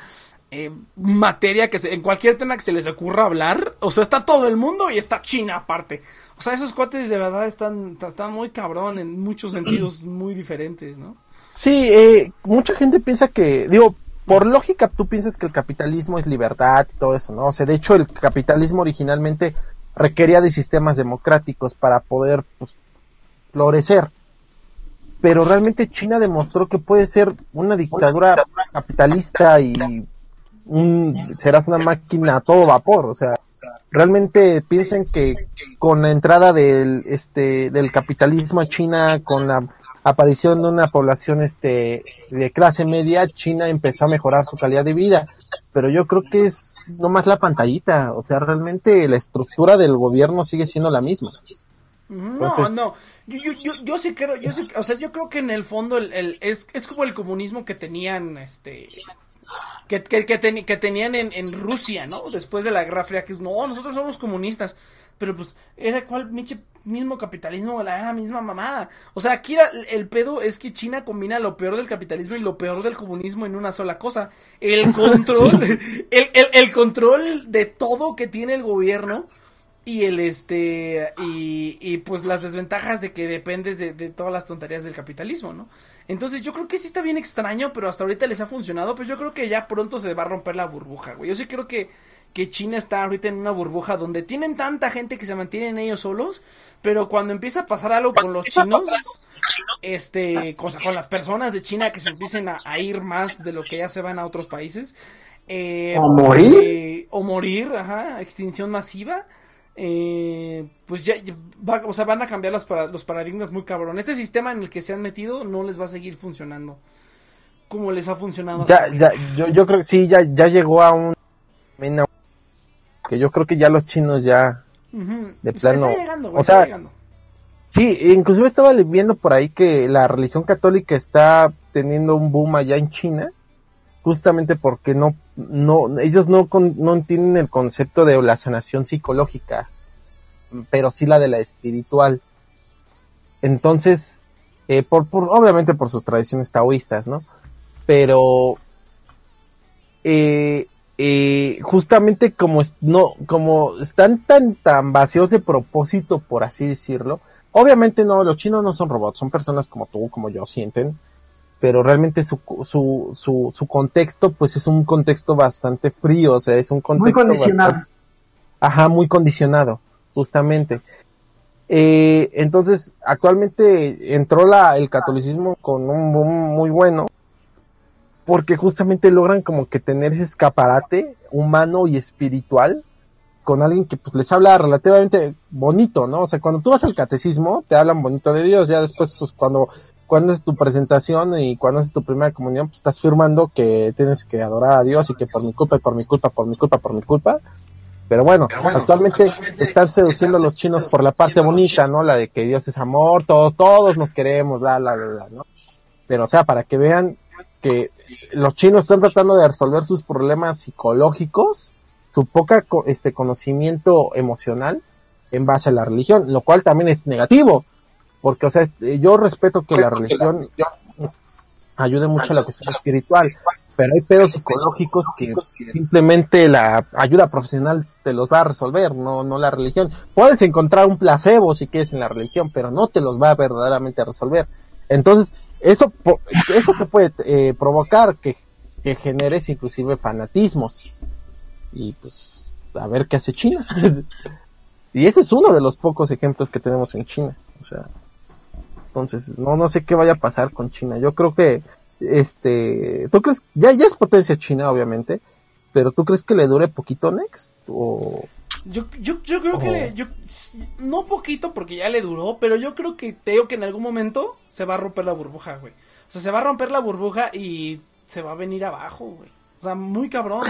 eh, materia que se, en cualquier tema que se les ocurra hablar, o sea, está todo el mundo y está China aparte. O sea, esos cuates de verdad están, están muy cabrón en muchos sentidos (clears throat) muy diferentes, ¿no? Sí, eh, mucha gente piensa que, digo, por lógica tú piensas que el capitalismo es libertad y todo eso, ¿no? O sea, de hecho el capitalismo originalmente requería de sistemas democráticos para poder, pues, florecer. Pero realmente China demostró que puede ser una dictadura capitalista y un, serás una máquina a todo vapor, o sea, realmente piensan que con la entrada del este del capitalismo a China con la aparición de una población este de clase media China empezó a mejorar su calidad de vida pero yo creo que es nomás la pantallita o sea realmente la estructura del gobierno sigue siendo la misma No, Entonces- no. Yo, yo, yo, yo sí creo, yo sí, o sea, yo creo que en el fondo el, el- es, es como el comunismo que tenían, este, que, que, que, que tenían en, en Rusia, ¿no? Después de la Guerra Fría, que es, no, nosotros somos comunistas. Pero pues, era cual mismo capitalismo, la era misma mamada. O sea, aquí el pedo es que China combina lo peor del capitalismo y lo peor del comunismo en una sola cosa. El (laughs) control, el, el, el control de todo que tiene el gobierno y el este y, y pues las desventajas de que dependes de, de todas las tonterías del capitalismo, ¿no? Entonces yo creo que sí está bien extraño, pero hasta ahorita les ha funcionado, pues yo creo que ya pronto se va a romper la burbuja, güey. Yo sí creo que, que China está ahorita en una burbuja donde tienen tanta gente que se mantienen ellos solos, pero cuando empieza a pasar algo con los chinos, este, con, con las personas de China que se empiecen a, a ir más de lo que ya se van a otros países, eh, ¿O morir? eh, o morir, ajá, extinción masiva, eh, pues ya, va- o sea, van a cambiar los, para- los paradigmas muy cabrón. Este sistema en el que se han metido no les va a seguir funcionando como les ha funcionado. ya yo, yo creo que sí ya ya llegó a un que yo creo que ya los chinos ya de Pues plano, Está llegando, güey, o está sea, llegando. Sí, inclusive estaba viendo por ahí que la religión católica está teniendo un boom allá en China, justamente porque no, no, ellos no, con- no entienden el concepto de la sanación psicológica, pero sí la de la espiritual. Entonces, eh, por, por, obviamente por sus tradiciones taoístas, ¿no? Pero, eh, eh, justamente como no, como están tan, tan vacíos de propósito, por así decirlo, Obviamente no, los chinos no son robots, son personas como tú, como yo, sienten, pero realmente su, su, su, su contexto, pues es un contexto bastante frío, o sea, es un contexto... Muy condicionado. bastante- ajá, muy condicionado, justamente. Eh, entonces, actualmente entró la, el catolicismo con un boom muy bueno, porque justamente logran como que tener ese escaparate humano y espiritual con alguien que pues les habla relativamente bonito, ¿no? O sea, cuando tú vas al catecismo, te hablan bonito de Dios, ya después pues cuando cuando es tu presentación y cuando es tu primera comunión, pues estás firmando que tienes que adorar a Dios y que por mi culpa, por mi culpa, por mi culpa, por mi culpa. Pero bueno, actualmente están seduciendo a los chinos por la parte bonita, ¿no? La de que Dios es amor, todos, todos nos queremos, bla, bla, bla, bla, ¿no? Pero o sea, para que vean que los chinos están tratando de resolver sus problemas psicológicos su poca este conocimiento emocional en base a la religión, lo cual también es negativo, porque o sea, este, yo respeto que la religión ayude mucho a la cuestión espiritual, pero hay pedos psicológicos que simplemente la ayuda profesional te los va a resolver, no no la religión. Puedes encontrar un placebo si quieres en la religión, pero no te los va a verdaderamente a resolver. Entonces, eso eso que puede eh, provocar que, que generes inclusive fanatismos y pues a ver qué hace China. (laughs) y ese es uno de los pocos ejemplos que tenemos en China. O sea, entonces no no sé qué vaya a pasar con China. Yo creo que este, ¿tú crees ya ya es potencia China obviamente, pero tú crees que le dure poquito Next o Yo, yo, yo creo que le- yo, no poquito porque ya le duró, pero yo creo que te digo que en algún momento se va a romper la burbuja, güey. O sea, se va a romper la burbuja y se va a venir abajo, güey. O sea, muy cabrón.